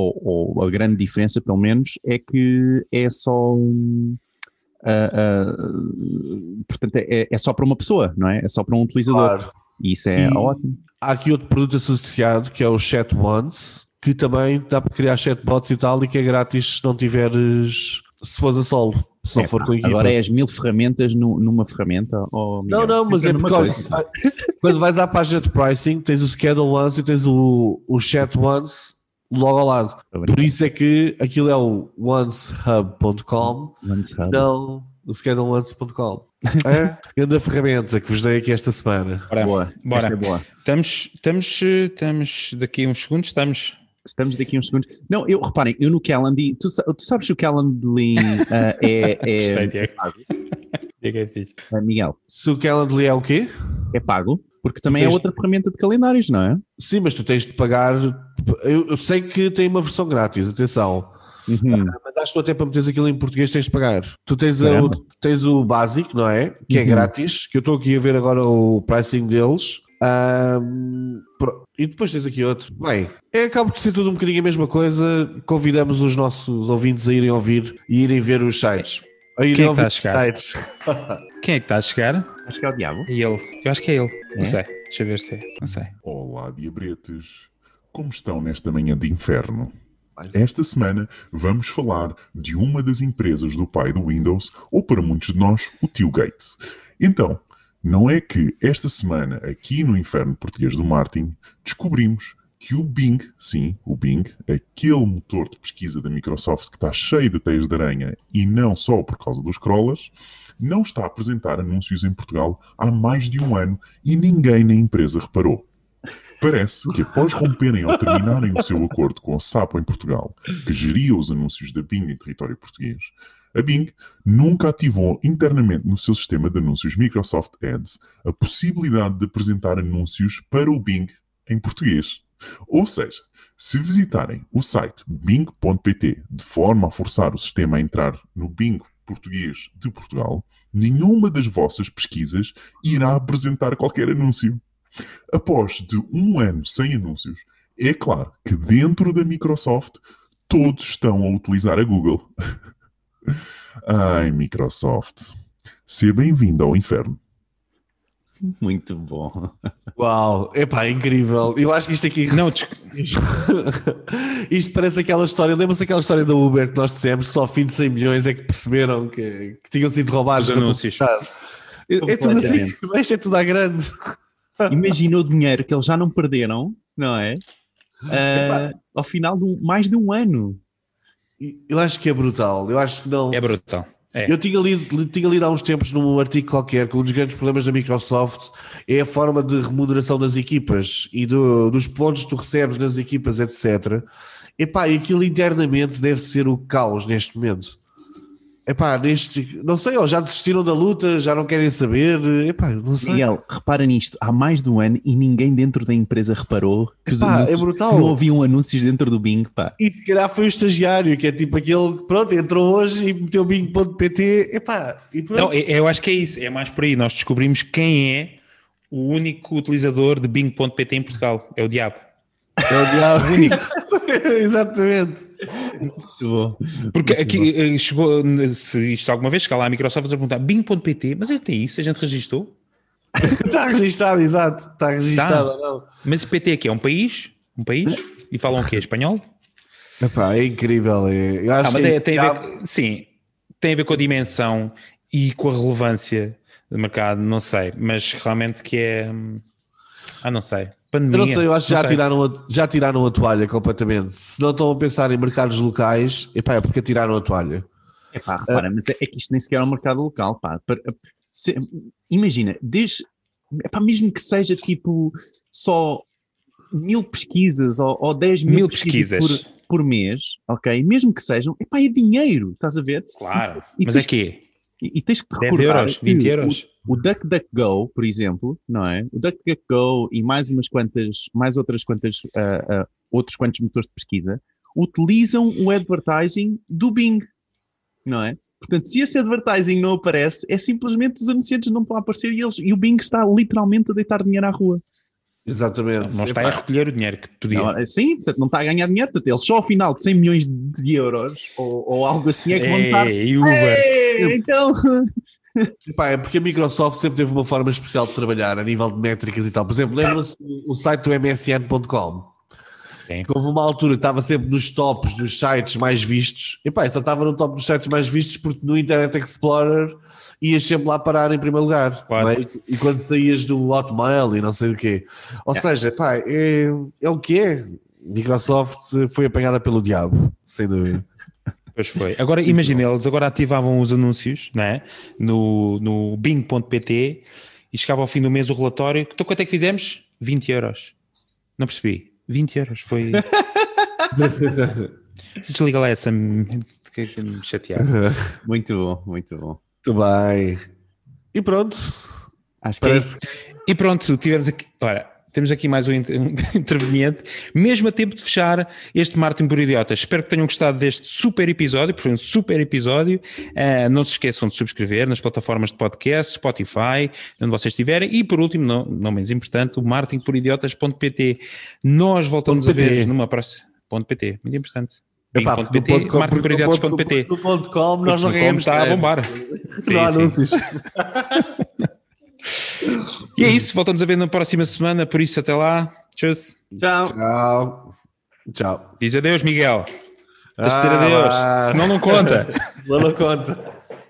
ou a grande diferença pelo menos, é que é só. um, ah, ah, portanto, é, é só para uma pessoa, não é? É só para um utilizador. Claro. E isso é E- ótimo. Há aqui outro produto associado que é o Chat Once, que também dá para criar chatbots e tal, e que é grátis se não tiveres. Se fores a solo, se não É, for com equipa. Agora é as mil ferramentas nu- numa ferramenta? Oh, Não, Miguel, não, mas sempre é mesma porque vai- quando vais à página de pricing, tens o Schedule Once e tens o, o Chat Once logo ao lado. Por isso é que aquilo é o oncehub.com, Once Hub. não o scheduleonce.com. É? Grande ferramenta que vos dei aqui esta semana. Bora, Boa, bora. esta é boa. Estamos, estamos, estamos daqui a uns segundos, estamos. Estamos daqui uns segundos. Não, eu reparem, eu no Calendly, tu, tu sabes que o Calendly ah, é, Gostei, é, Tiago. Tiago é fixe. ah, Miguel, Se o Calendly é o quê? é pago, porque também tens- é outra ferramenta de calendários, não é? Sim, mas tu tens de pagar. Eu, eu sei que tem uma versão grátis, atenção. Uhum. Mas acho que até para meteres aquilo em português tens de pagar. Tu tens, a- o, tens o básico, não é? Que é Uhum. grátis, que eu estou aqui a ver agora o pricing deles. Pro- e depois tens aqui outro. Bem, é, acaba de ser tudo um bocadinho a mesma coisa. Convidamos os nossos ouvintes a irem ouvir e irem ver os sites. A irem Quem é que ouvir está a chegar? Quem é que está a chegar? Acho que é o diabo. É ele. Eu acho que é ele. É? Não sei. Deixa eu ver se é. Não sei. Olá, diabretes! Como estão nesta manhã de inferno? Esta semana vamos falar de uma das empresas do pai do Windows, ou para muitos de nós, o tio Gates. Então, não é que esta semana, aqui no inferno português do Martin, descobrimos que o Bing, sim, o Bing, aquele motor de pesquisa da Microsoft que está cheio de teias de aranha e não só por causa dos crawlers, não está a apresentar anúncios em Portugal há mais de um ano e ninguém na empresa reparou. Parece que após romperem ou terminarem o seu acordo com a Sapo em Portugal, que geria os anúncios da Bing em território português, a Bing nunca ativou internamente no seu sistema de anúncios Microsoft Ads a possibilidade de apresentar anúncios para o Bing em português. Ou seja, se visitarem o site bing.pt de forma a forçar o sistema a entrar no Bing português de Portugal, nenhuma das vossas pesquisas irá apresentar qualquer anúncio. Após de um ano sem anúncios, é claro que dentro da Microsoft todos estão a utilizar a Google. Ai, Microsoft. Seja bem-vindo ao inferno. Muito bom. Uau, epá, incrível. Eu acho que isto aqui. Não, isto parece aquela história. Lembra-se aquela história da Uber que nós dissemos só ao fim de 100 milhões é que perceberam que, que tinham sido roubados. Os anúncios. É, é tudo assim, é tudo à grande. Imagina o dinheiro que eles já não perderam, não é? Uh, ao final de um, mais de um ano. Eu acho que é brutal. Eu acho que não. É brutal. É. Eu tinha lido, tinha lido há uns tempos num artigo qualquer que um dos grandes problemas da Microsoft é a forma de remuneração das equipas e do, dos pontos que tu recebes nas equipas, etc. Epá, e aquilo internamente deve ser o caos neste momento. Epá, neste, não sei, ó, já desistiram da luta, já não querem saber. Epá, não sei. Miguel, repara nisto, há mais de um ano e ninguém dentro da empresa reparou que, Epá, é brutal. não haviam anúncios dentro do Bing. Pá. E se calhar foi o estagiário, que é tipo aquele que pronto, entrou hoje e meteu Bing.pt. Epá, e pronto. Não, eu acho que é isso, é mais por aí. Nós descobrimos quem é o único utilizador de Bing.pt em Portugal. É o Diabo. Exatamente. Muito bom. Porque Muito aqui bom. Eh, chegou, se isto alguma vez chegar lá a Microsoft, vai perguntar Bing.pt, mas ele tem isso, a gente registrou? Está registado, exato. Está registado, tá. não. Mas PT aqui é um país? Um país? E falam o quê? Espanhol? Epá, é incrível. É, eu acho ah, mas que é, tem a ver, sim, tem a ver com a dimensão e com a relevância do mercado, não sei, mas realmente que é. Hum, ah, não sei. Pandemia, eu não sei, eu acho que já tiraram, a, já tiraram a toalha completamente. Se não estão a pensar em mercados locais, epá, é porque tiraram a toalha. Epá, repara, uh, mas é, é, que isto nem sequer é um mercado local, pá. Se, imagina, desde, epá, mesmo que seja tipo só mil pesquisas ou, ou 10 mil, mil pesquisas, pesquisas. Por, por, mês, ok? Mesmo que sejam, epá, é dinheiro, estás a ver? Claro, e, mas é que e, e tens que 10 euros, 20 euros. O, DuckDuckGo, por exemplo, não é? O DuckDuckGo e mais umas quantas, mais outras quantas, uh, uh, outros quantos motores de pesquisa utilizam o advertising do Bing, não é? Portanto, se esse advertising não aparece, é simplesmente os anunciantes não estão a aparecer e, eles, e o Bing está literalmente a deitar dinheiro à rua. Exatamente. Não está a recolher o dinheiro que podia. Não, sim, portanto, não está a ganhar dinheiro. Portanto, eles só ao final de 100 milhões de euros ou, ou algo assim é que vão estar. Uber. então. Epá, é porque a Microsoft sempre teve uma forma especial de trabalhar a nível de métricas e tal. Por exemplo, lembra-se o site do MSN.com? Sim. Houve uma altura que estava sempre nos tops dos sites mais vistos. E pá, só estava no top dos sites mais vistos porque no Internet Explorer ias sempre lá parar em primeiro lugar. Claro. É? E quando saías do Hotmail e não sei o quê. Ou é. seja, pá, é, é o que é. Microsoft foi apanhada pelo diabo, sem dúvida. Pois foi. Agora imagina, eles agora ativavam os anúncios né, no, no bing.pt e chegava ao fim do mês o relatório. Então quanto é que fizemos? 20 euros. Não percebi. 20 euros, foi. Desliga lá essa. Chatear. Muito bom, muito bom. Muito bem. E pronto. Acho Parece... que é E pronto, tivemos aqui. Olha, temos aqui mais um, interveniente, mesmo a tempo de fechar este Martin por Idiotas. Espero que tenham gostado deste super episódio, porque foi um super episódio. Uh, não se esqueçam de subscrever nas plataformas de podcast, Spotify, onde vocês estiverem. E por último, não, não menos importante, o martinporidiotas.pt. Nós voltamos a ver numa próxima. .pt, muito importante. Epá, .pt, martinporidiotas.pt. No ponto .com nós não ganhamos Está a bombar. Não há anúncios. E é isso, voltamos a ver na próxima semana, por isso até lá. Tchau. Tchau. Tchau. Tchau. Diz adeus, Miguel. Tens ah, de dizer adeus, senão não conta. não conta.